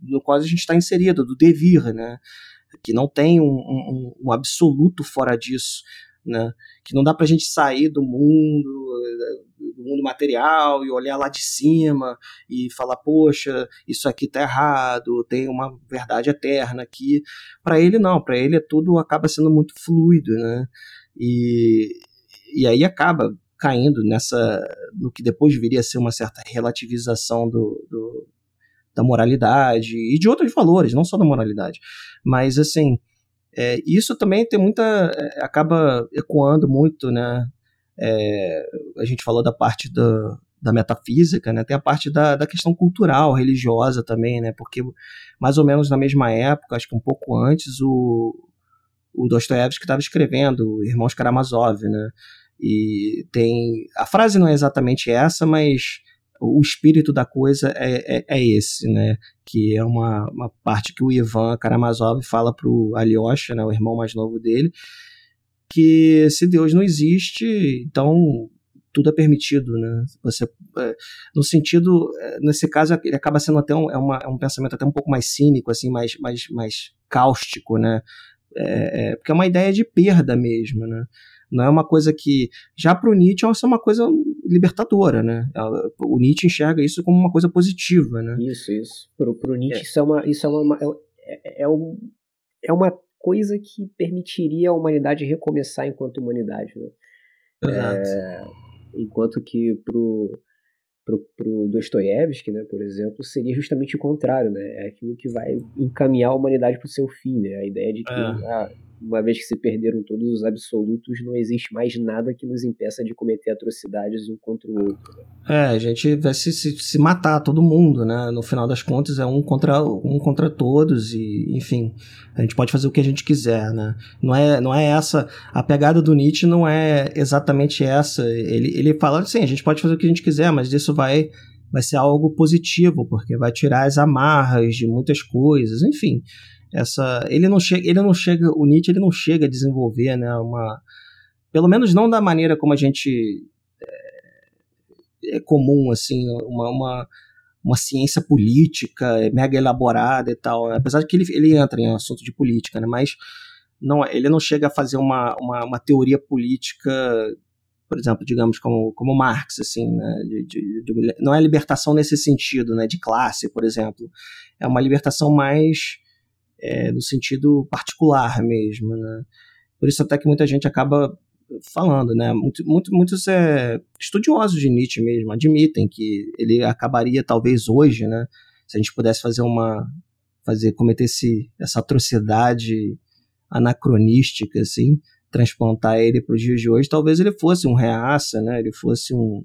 no qual a gente está inserido, do devir, né? que não tem um, um, um, absoluto fora disso, né? que não dá para a gente sair do mundo, do mundo material e olhar lá de cima e falar, poxa, isso aqui tá errado, tem uma verdade eterna aqui. Para ele não, para ele tudo acaba sendo muito fluido, né? E, e aí acaba caindo nessa no que depois viria a ser uma certa relativização do, do da moralidade e de outros valores, não só da moralidade. Mas, assim, é, isso também tem muita. É, acaba ecoando muito, né? É, a gente falou da parte da, da metafísica, né? Tem a parte da, da questão cultural, religiosa também, né? Porque mais ou menos na mesma época, acho que um pouco antes, o, o Dostoiévski estava escrevendo Irmãos Karamazov, né? E tem a frase não é exatamente essa, mas o espírito da coisa é, é, é, esse, né? Que é uma, uma parte que o Ivan Karamazov fala para o Alyosha, né, o irmão mais novo dele, que se Deus não existe, então tudo é permitido, né? Você, é, no sentido, é, nesse caso, ele acaba sendo até um, é, uma, é um pensamento até um pouco mais cínico, assim, mais, mais, mais cáustico, né? É, é, porque é uma ideia de perda mesmo, né? Não é uma coisa que. Já para o Nietzsche, isso é uma coisa libertadora, né? O Nietzsche enxerga isso como uma coisa positiva, né? Isso, isso. Para o Nietzsche, é. isso é uma. Isso é, uma é, é, um, é uma coisa que permitiria a humanidade recomeçar enquanto humanidade, né? Exato. É, enquanto que pro pro, pro Dostoiévski, né, por exemplo, seria justamente o contrário, né? É aquilo que vai encaminhar a humanidade para o seu fim, né? A ideia de que é. ah, uma vez que se perderam todos os absolutos, não existe mais nada que nos impeça de cometer atrocidades um contra o outro. É, a gente vai se, se, se, matar todo mundo, né? No final das contas é um contra um contra todos e, enfim, a gente pode fazer o que a gente quiser, né? Não é, não é essa a pegada do Nietzsche não é exatamente essa. Ele, ele fala assim, a gente pode fazer o que a gente quiser, mas isso vai vai ser algo positivo, porque vai tirar as amarras de muitas coisas, enfim essa ele não chega ele não chega o Nietzsche ele não chega a desenvolver né uma pelo menos não da maneira como a gente é, é comum assim uma, uma, uma ciência política mega elaborada e tal né? apesar de que ele, ele entra em assunto de política né mas não ele não chega a fazer uma, uma, uma teoria política por exemplo, digamos como, como Marx, assim, né, de, de, de, não é libertação nesse sentido, né, de classe, por exemplo, é uma libertação mais é, no sentido particular mesmo, né? Por isso até que muita gente acaba falando, né? Muito, muito, muitos é, estudiosos de Nietzsche mesmo admitem que ele acabaria talvez hoje, né? Se a gente pudesse fazer uma fazer cometer esse, essa atrocidade anacronística, assim, transplantar ele para os dias de hoje, talvez ele fosse um reaça, né? Ele fosse um,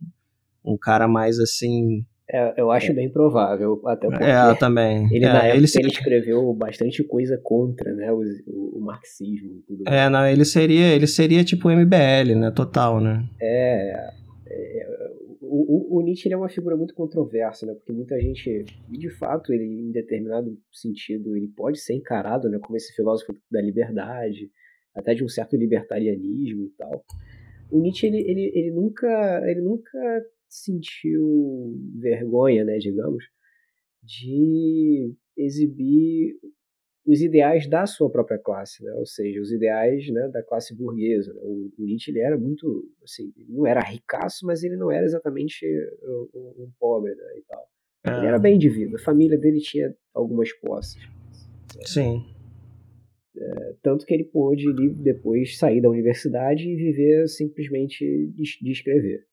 um cara mais assim é, eu acho é. bem provável, até porque é, também. ele é, na época ele, ele, escreveu bastante coisa contra, né, o, o, o marxismo e tudo. É, não, ele seria, ele seria tipo MBL, né, total, né? É, é o, o, Nietzsche é uma figura muito controversa, né, porque muita gente, de fato, ele em determinado sentido, ele pode ser encarado, né, como esse filósofo da liberdade, até de um certo libertarianismo e tal. O Nietzsche ele, ele, ele nunca ele nunca sentiu vergonha, né, digamos, de exibir os ideais da sua própria classe, né? ou seja, os ideais né, da classe burguesa. Né? O, Nietzsche ele era muito, assim, não era ricaço, mas ele não era exatamente um, um pobre né, e tal. Ah. Ele era bem de vida. A família dele tinha algumas posses. Sim. É, tanto que ele pôde depois sair da universidade e viver simplesmente de, de escrever.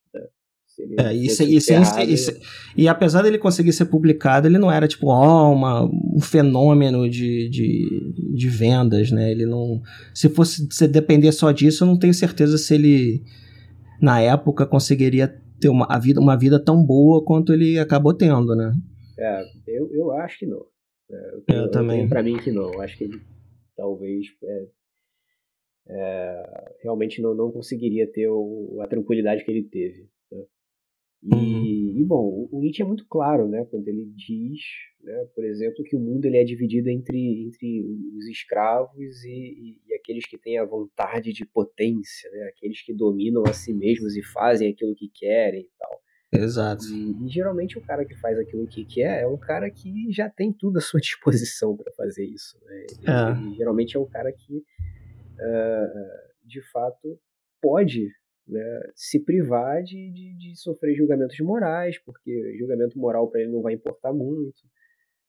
É, e, e, sem, e, e, apesar dele conseguir ser publicado, ele não era tipo oh, uma, um fenômeno de, de, de, vendas, né? Ele não. Se fosse se depender só disso, eu não tenho certeza se ele na época conseguiria ter uma, a vida, uma vida tão boa quanto ele acabou tendo, né? É, eu, eu acho que não. É, eu, eu, eu também. Para mim que não. Eu acho que ele talvez é, é, realmente não, não conseguiria ter o, a tranquilidade que ele teve. E, uhum. e, bom, o Nietzsche é muito claro, né, quando ele diz, né, por exemplo, que o mundo ele é dividido entre, entre os escravos e, e, e aqueles que têm a vontade de potência, né, aqueles que dominam a si mesmos e fazem aquilo que querem e tal. Exato. E, geralmente o cara que faz aquilo que quer é um cara que já tem tudo à sua <laughs> disposição para fazer isso. Né? É. geralmente é um cara que, uh, de fato, pode né, se privar de, de, de, sofrer julgamentos morais, porque julgamento moral para ele não vai importar muito.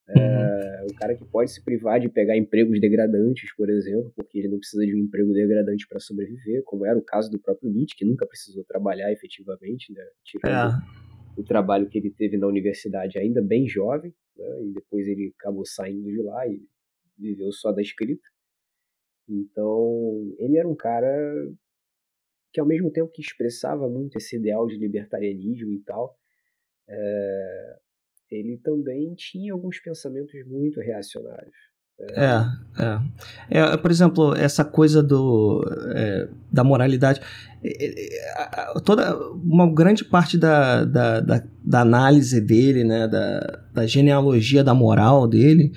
É, uhum. o cara que pode se privar de pegar empregos degradantes, por exemplo, porque ele não precisa de um emprego degradante para sobreviver, como era o caso do próprio Nietzsche, que nunca precisou trabalhar efetivamente, né, tirando é. o trabalho que ele teve na universidade ainda bem jovem, né, e depois ele acabou saindo de lá e viveu só da escrita. Então, ele era um cara que, ao mesmo tempo que expressava muito esse ideal de libertarianismo e tal, é, ele também tinha alguns pensamentos muito reacionários. É, é. é por exemplo, essa coisa do, é, da moralidade. Toda, uma grande parte da, da, da, da análise dele, né, da, da genealogia da moral dele,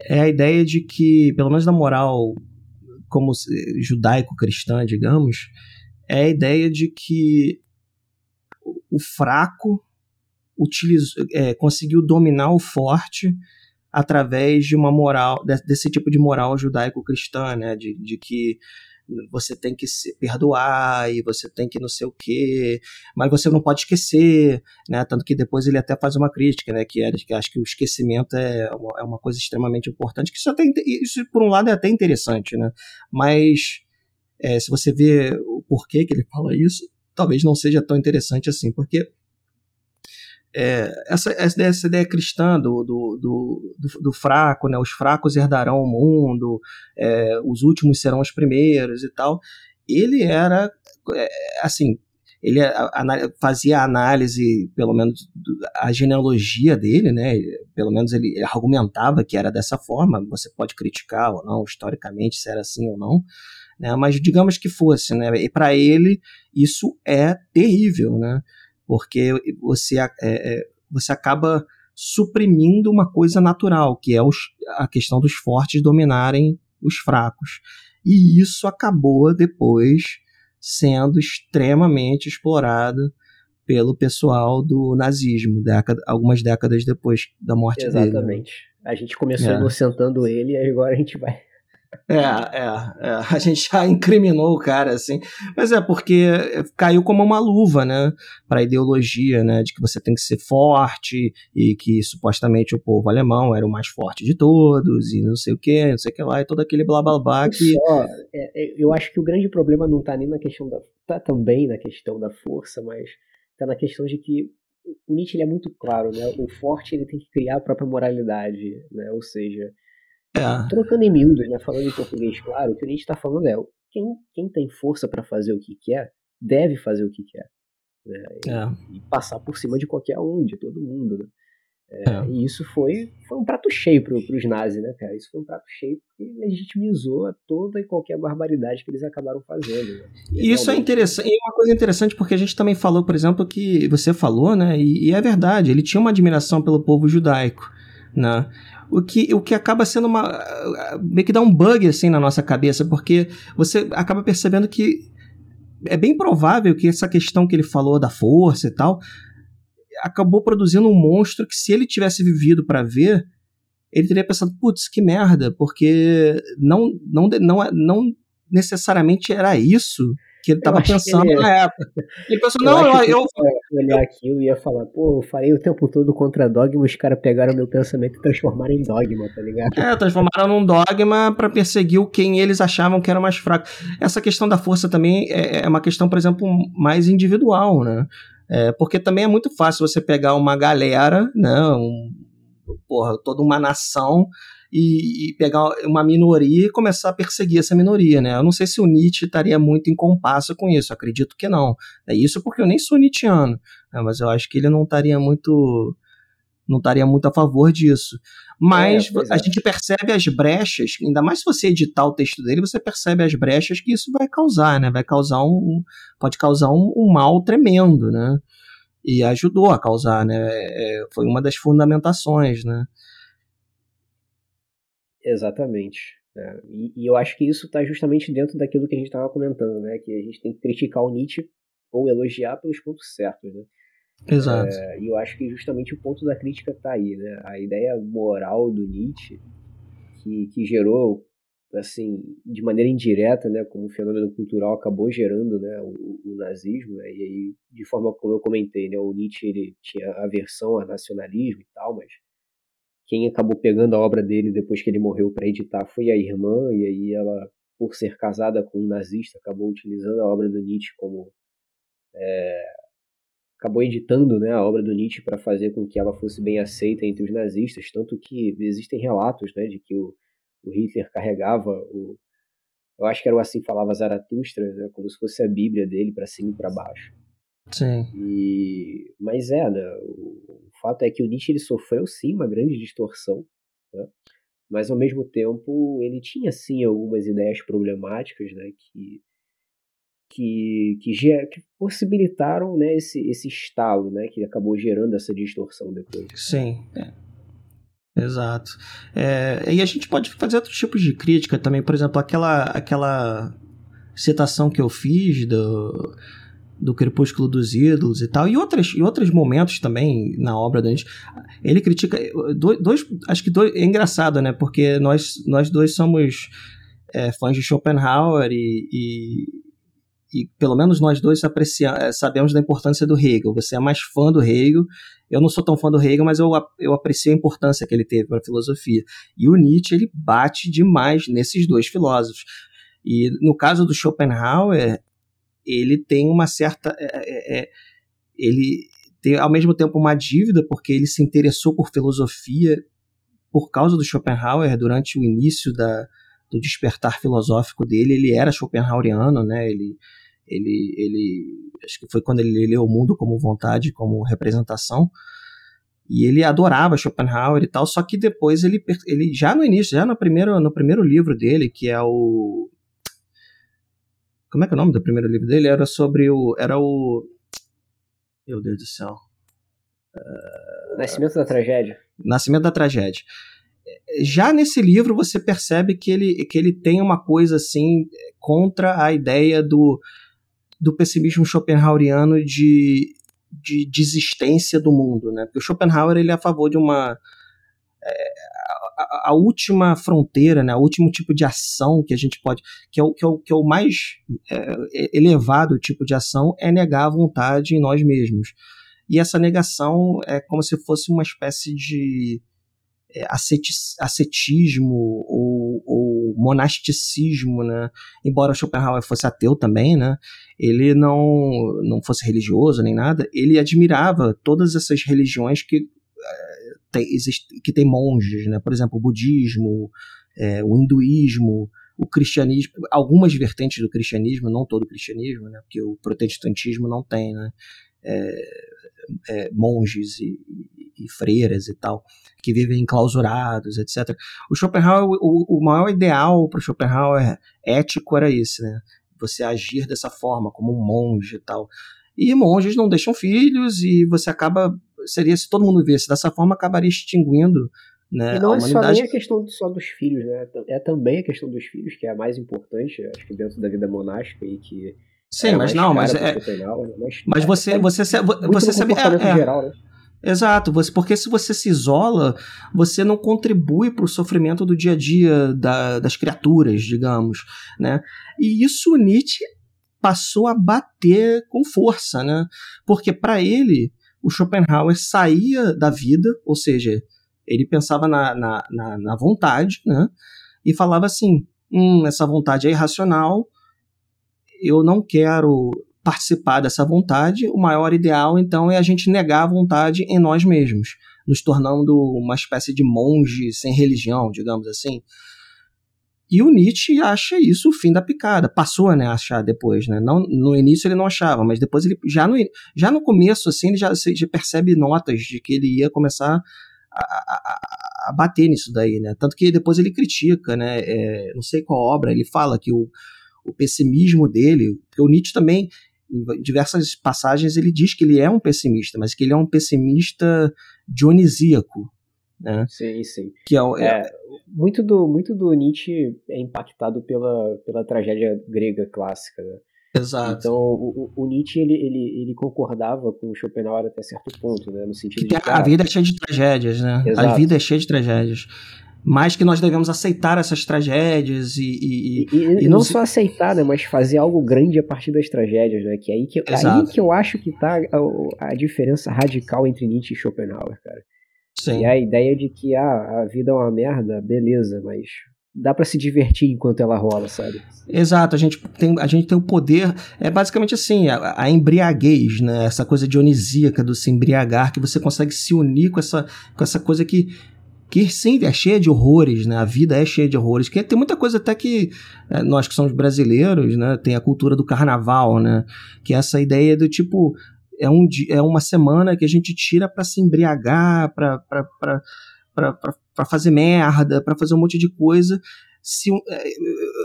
é a ideia de que, pelo menos da moral como judaico-cristã, digamos, é a ideia de que o fraco utilizou, é, conseguiu dominar o forte através de uma moral, desse tipo de moral judaico-cristã, né? De, de que você tem que se perdoar e você tem que não sei o quê, mas você não pode esquecer, né? Tanto que depois ele até faz uma crítica, né? Que, é, que acho que o esquecimento é uma, é uma coisa extremamente importante, que isso, até, isso por um lado é até interessante, né? Mas é, se você vê o porquê que ele fala isso, talvez não seja tão interessante assim, porque é, essa, essa, ideia, essa ideia cristã do, do, do, do, fraco, né? os fracos herdarão o mundo, é, os últimos serão os primeiros e tal, ele era, é, assim, ele fazia a análise, pelo menos a genealogia dele, né? Pelo menos ele argumentava que era dessa forma. Você pode criticar ou não, historicamente, se era assim ou não, né? Mas digamos que fosse, né? E para ele isso é terrível, né? Porque você, é, é, você acaba suprimindo uma coisa natural, que é os, a questão dos fortes dominarem os fracos. E isso acabou depois sendo extremamente explorado pelo pessoal do nazismo, década, algumas décadas depois da morte Exatamente. dele. Exatamente. A gente começou é. inocentando ele e agora a gente vai é, é, é, <laughs> a gente já incriminou o cara, assim. Mas é porque caiu como uma luva, né? Para a ideologia, né? De que você tem que ser forte e que supostamente o povo alemão era o mais forte de todos e não sei o que, não sei o que lá, e todo aquele blá blá blá que. Só, é, é, eu acho que o grande problema não tá nem na questão da. tá também na questão da força, mas tá na questão de que o Nietzsche é muito claro, né? O forte ele tem que criar a própria moralidade, né? Ou seja é. Trocando em miúdos, né, falando em português claro, o que a gente está falando é quem, quem tem força para fazer o que quer, deve fazer o que quer. Né, e, é. e, passar por cima de qualquer um, de todo mundo. Né? É, é. E isso foi, foi um prato cheio para os nazis, né, cara? Isso foi um prato cheio porque legitimizou toda e qualquer barbaridade que eles acabaram fazendo. Né? E isso é interessante, e uma coisa interessante porque a gente também falou, por exemplo, que você falou, né? E, e é verdade, ele tinha uma admiração pelo povo judaico, né? o que, o que acaba sendo uma. meio que dá um bug assim na nossa cabeça, porque você acaba percebendo que é bem provável que essa questão que ele falou da força e tal acabou produzindo um monstro que, se ele tivesse vivido para ver, ele teria pensado, putz, que merda, porque não, não, não, não necessariamente era isso que ele estava pensando ele... na época. Ele pensou, eu não, eu, eu, olhar aquilo e ia falar, pô, eu falei o tempo todo contra dogma, os caras pegaram meu pensamento e transformaram em dogma, tá ligado? É, transformaram num dogma para perseguir quem eles achavam que era mais fraco. Essa questão da força também é, é uma questão, por exemplo, mais individual, né? É, porque também é muito fácil você pegar uma galera, né, um, porra, toda uma nação e, e, pegar uma minoria e começar a perseguir essa minoria, né? Eu não sei se o Nietzsche estaria muito em compasso com isso, acredito que não. É isso porque eu nem sou nietzscheano, né? mas eu acho que ele não estaria muito não estaria muito a favor disso. Mas é, a é. gente percebe as brechas, ainda mais se você editar o texto dele, você percebe as brechas que isso vai causar, né? Vai causar um. pode causar um, um mal tremendo, né? E ajudou a causar, né? É, foi uma das fundamentações, né? Exatamente. É, e, e, eu acho que isso está justamente dentro daquilo que a gente estava comentando, né? Que a gente tem que criticar o Nietzsche ou elogiar pelos pontos certos, né? Exato. É, e eu acho que justamente o ponto da crítica está aí, né? A ideia moral do Nietzsche, que, que gerou, assim, de maneira indireta, né, como um fenômeno cultural acabou gerando, né, o, o nazismo, né? E aí, de forma como eu comentei, né, o Nietzsche ele tinha aversão a nacionalismo e tal, mas quem acabou pegando a obra dele depois que ele morreu para editar foi a irmã, e aí ela, por ser casada com um nazista, acabou utilizando a obra do Nietzsche como. É, acabou editando né, a obra do Nietzsche para fazer com que ela fosse bem aceita entre os nazistas, tanto que existem relatos né, de que o, o Hitler carregava o. Eu acho que era o assim falava Zaratustra, né, como se fosse a Bíblia dele para cima e para baixo. Sim. E, mas é, né, o, fato é que o Nietzsche ele sofreu sim uma grande distorção, né, mas ao mesmo tempo ele tinha sim algumas ideias problemáticas né, que, que, que, que possibilitaram né, esse, esse estalo né, que acabou gerando essa distorção depois. Sim, é. Exato. É, e a gente pode fazer outros tipos de crítica também, por exemplo, aquela, aquela citação que eu fiz do do Crepúsculo dos Ídolos e tal, e outras, e outros momentos também na obra da gente. Ele critica dois, acho que dois, é engraçado, né? Porque nós, nós dois somos é, fãs de Schopenhauer e, e, e, pelo menos nós dois aprecia, é, sabemos da importância do Hegel. Você é mais fã do Hegel, eu não sou tão fã do Hegel, mas eu, eu aprecio a importância que ele teve para a filosofia. E o Nietzsche, ele bate demais nesses dois filósofos. E no caso do Schopenhauer, ele tem uma certa. É, é, é, ele tem ao mesmo tempo uma dívida, porque ele se interessou por filosofia por causa do Schopenhauer durante o início da, do despertar filosófico dele. Ele era Schopenhaueriano, né? Ele, ele, ele, acho que foi quando ele leu o mundo como vontade, como representação. E ele adorava Schopenhauer e tal, só que depois ele, ele já no início, já no primeiro, no primeiro livro dele, que é o como é que é o nome do primeiro livro dele? Era sobre o. Era o. Meu Deus do céu. Uh, Nascimento da Tragédia. Nascimento da Tragédia. Já nesse livro você percebe que ele, que ele tem uma coisa assim contra a ideia do, do pessimismo schopenhaueriano de, de desistência do mundo, né? Porque o Schopenhauer ele é a favor de uma é, a, última fronteira, né, o último tipo de ação que a gente pode, que é o, que é o, que é o mais é, elevado tipo de ação, é negar a vontade em nós mesmos. E essa negação é como se fosse uma espécie de é, ascetismo ou, ou, monasticismo, né? Embora Schopenhauer fosse ateu também, né? Ele não, não fosse religioso nem nada, ele admirava todas essas religiões que tem, existe, que tem monges, né? por exemplo, o budismo, é, o hinduísmo, o cristianismo, algumas vertentes do cristianismo, não todo o cristianismo, né? porque o protestantismo não tem, né? É, é, monges e, e, freiras e tal, que vivem enclausurados, etc. O Schopenhauer, o, o maior ideal para Schopenhauer ético era esse, né? Você agir dessa forma, como um monge e tal. E monges não deixam filhos e você acaba seria se todo mundo visse dessa forma, acabaria extinguindo né, e não é só nem a questão só dos filhos, né? É também a questão dos filhos, que é a mais importante, acho que dentro da vida monástica e que. Sim, mas não, mas é. Penal, né? mas, mas você, é, você, você, você sabe. É, é, geral, né? Exato, você, porque se você se isola, você não contribui para o sofrimento do dia a dia da, das criaturas, digamos, né? E isso Nietzsche passou a bater com força, né? Porque para ele o Schopenhauer saía da vida, ou seja, ele pensava na, na, na, na vontade, né? E falava assim: hum, essa vontade é irracional, eu não quero participar dessa vontade, o maior ideal então é a gente negar a vontade em nós mesmos, nos tornando uma espécie de monge sem religião, digamos assim. E o Nietzsche acha isso o fim da picada. Passou né, a achar depois, né? Não, no início ele não achava, mas depois ele já no, já no começo assim ele já, já percebe notas de que ele ia começar a, a, a, bater nisso daí, né? Tanto que depois ele critica, né? É, não sei qual obra ele fala que o, o pessimismo dele, porque o Nietzsche também em diversas passagens ele diz que ele é um pessimista, mas que ele é um pessimista dionisíaco, né? Sim, sim. Que é, é, é, muito do muito do Nietzsche é impactado pela, pela tragédia grega clássica. Né? Exato. Então o, o, Nietzsche ele, ele, ele concordava com o Schopenhauer até certo ponto, né? No sentido que de a, a vida é cheia de tragédias, né? Exato. A vida é cheia de tragédias mas que nós devemos aceitar essas tragédias e. E, e, e, e não só aceitar, né, mas fazer algo grande a partir das tragédias, né? Que é aí que, aí que eu acho que tá a, a, diferença radical entre Nietzsche e Schopenhauer, cara. Sim. E a ideia de que ah, a vida é uma merda, beleza, mas dá para se divertir enquanto ela rola, sabe? Exato, a gente tem, a gente tem o poder, é basicamente assim, a, a, embriaguez, né? Essa coisa dionisíaca do se embriagar, que você consegue se unir com essa, com essa coisa que que sim, é cheia de horrores, né? A vida é cheia de horrores. Que tem muita coisa até que é, nós que somos brasileiros, né? Tem a cultura do carnaval, né? Que é essa ideia do tipo é, um, é uma semana que a gente tira para se embriagar, para fazer merda, para fazer um monte de coisa, se, é,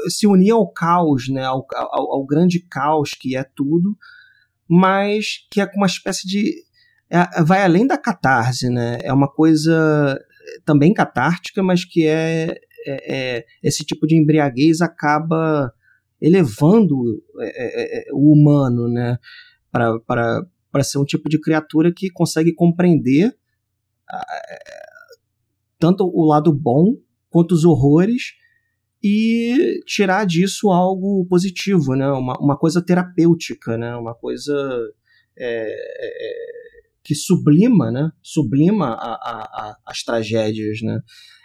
se unir ao caos, né? Ao, ao, ao grande caos que é tudo, mas que é uma espécie de é, vai além da catarse, né? É uma coisa também catártica, mas que é, é, é esse tipo de embriaguez acaba elevando é, é, é o humano, né, para ser um tipo de criatura que consegue compreender tanto o lado bom quanto os horrores e tirar disso algo positivo, né? uma, uma coisa terapêutica, né? uma coisa é, é, que sublima, né? Sublima a, a, a, as tragédias, né?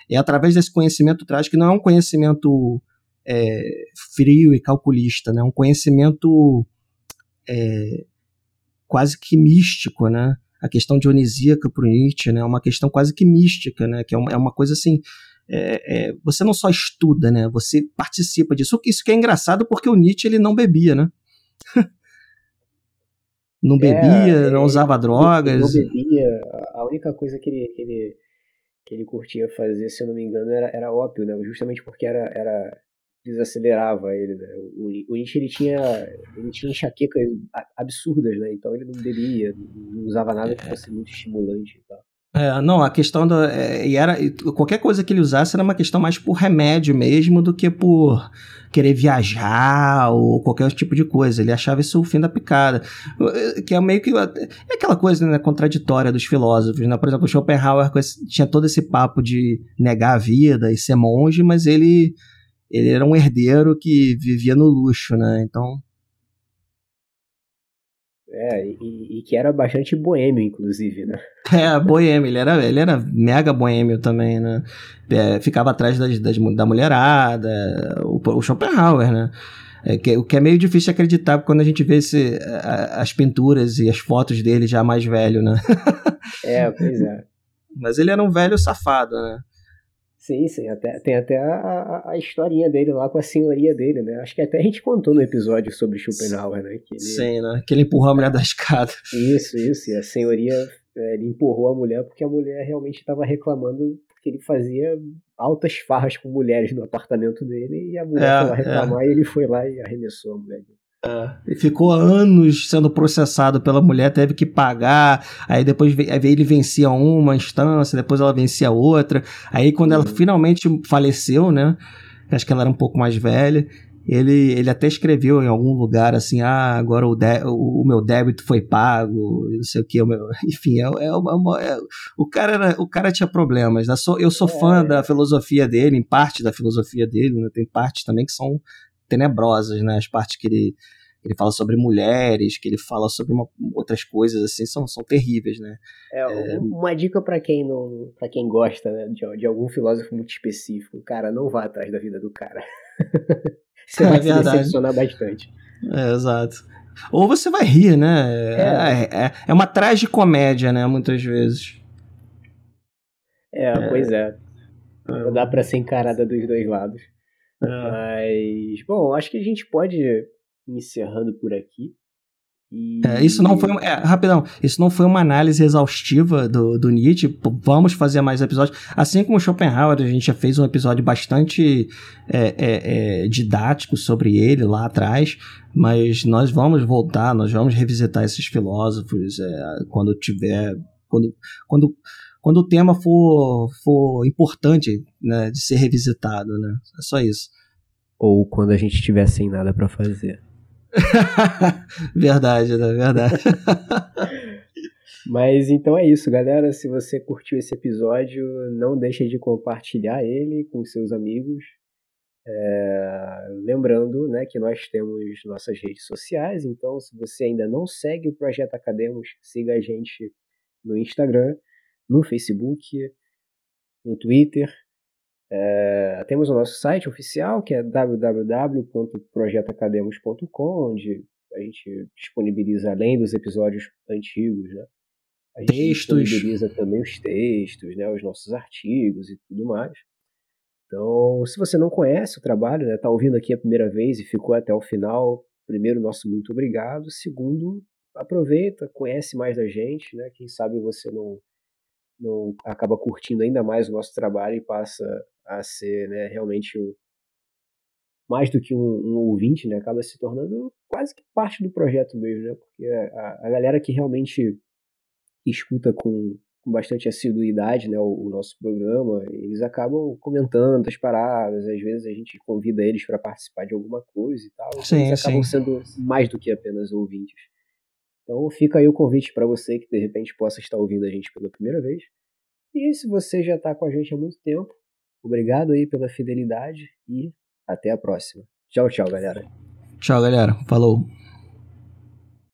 É através desse conhecimento trágico, que não é um conhecimento é, frio e calculista, né? É um conhecimento é, quase que místico, né? A questão dionisíaca para o Nietzsche né? é uma questão quase que mística, né? Que é uma, é uma coisa assim... É, é, você não só estuda, né? Você participa disso. Isso que é engraçado porque o Nietzsche ele não bebia, né? <laughs> Não bebia, é, não usava drogas. Não bebia. A única coisa que ele, que ele, que ele curtia fazer, se eu não me engano, era, era ópio, né? Justamente porque era, era desacelerava ele, né? O, o Nietzsche ele tinha, ele tinha enxaquecas absurdas, né? Então ele não bebia, não usava nada que fosse muito estimulante e tal. É, não, a questão da. É, e era, qualquer coisa que ele usasse era uma questão mais por remédio mesmo do que por querer viajar ou qualquer tipo de coisa. Ele achava isso o fim da picada. Que é meio que. É aquela coisa né, contraditória dos filósofos. Né? Por exemplo, Schopenhauer tinha todo esse papo de negar a vida e ser monge, mas ele, ele era um herdeiro que vivia no luxo, né? Então é, e, e, que era bastante boêmio, inclusive, né? <laughs> É, boêmio, ele era, ele era mega boêmio também, né? É, ficava atrás das, das, da mulherada, o, o Schopenhauer, né? É, que, o que é meio difícil de acreditar quando a gente vê esse, a, as pinturas e as fotos dele já mais velho, né? É, pois é. <laughs> Mas ele era um velho safado, né? Sim, sim. Até, tem até a, a, historinha dele lá com a senhoria dele, né? Acho que até a gente contou no episódio sobre Schopenhauer, né? Que ele... Sim, né? Que ele empurrou a mulher da escada. Isso, isso. E a senhoria, é, ele empurrou a mulher porque a mulher realmente estava reclamando que ele fazia altas farras com mulheres no apartamento dele e a mulher é, foi lá reclamar é. e ele foi lá e arremessou a mulher dele. É. Ficou anos sendo processado pela mulher, teve que pagar. Aí depois aí ele vencia uma instância, depois ela vencia outra. Aí quando ela uhum. finalmente faleceu, né? Acho que ela era um pouco mais velha. Ele, ele até escreveu em algum lugar assim: ah, agora o, de, o, o meu débito foi pago, não sei o que. <laughs> enfim, é, é, uma, é, o, cara era, o cara tinha problemas. Né? Eu sou fã é. da filosofia dele, em parte da filosofia dele, né? tem partes também que são tenebrosas, né? As partes que ele, ele fala sobre mulheres, que ele fala sobre uma, outras coisas, assim, são, são terríveis, né? É, é... uma dica para quem não, para quem gosta né, de, de algum filósofo muito específico, cara, não vá atrás da vida do cara. <laughs> você é vai se decepcionar bastante. É, exato. Ou você vai rir, né? É, é, é, é uma tragicomédia, né? Muitas vezes. É, pois é. Não dá pra ser encarada dos dois lados. Mas, bom, acho que a gente pode ir encerrando por aqui. E... É, isso não foi. É, rapidão, isso não foi uma análise exaustiva do, do Nietzsche. Vamos fazer mais episódios. Assim como o Schopenhauer, a gente já fez um episódio bastante é, é, é, didático sobre ele lá atrás. Mas nós vamos voltar, nós vamos revisitar esses filósofos é, quando tiver. Quando, quando, quando o tema for, for importante né, de ser revisitado. Né? É só isso. Ou quando a gente estiver sem nada para fazer. <laughs> verdade, né? Verdade. <laughs> Mas então é isso, galera. Se você curtiu esse episódio, não deixe de compartilhar ele com seus amigos. É... Lembrando né, que nós temos nossas redes sociais, então se você ainda não segue o Projeto Academos, siga a gente no Instagram, no Facebook, no Twitter é, temos o nosso site oficial, que é www.projetoacademos.com, onde a gente disponibiliza, além dos episódios antigos, né? A gente textos. disponibiliza também os textos, né? os nossos artigos e tudo mais. Então, se você não conhece o trabalho, está né? Tá ouvindo aqui a primeira vez e ficou até o final, primeiro, nosso muito obrigado. Segundo, aproveita, conhece mais da gente, né? Quem sabe você não, não acaba curtindo ainda mais o nosso trabalho e passa a ser né, realmente mais do que um, um, ouvinte, né, acaba se tornando quase que parte do projeto mesmo, né, porque a, a galera que realmente escuta com, com bastante assiduidade né, o, o, nosso programa, eles acabam comentando as paradas, às vezes a gente convida eles para participar de alguma coisa e tal, então sim, eles acabam sim. sendo mais do que apenas ouvintes. Então fica aí o convite para você que de repente possa estar ouvindo a gente pela primeira vez. E se você já está com a gente há muito tempo, Obrigado aí pela fidelidade e até a próxima. Tchau, tchau, galera. Tchau, galera. Falou.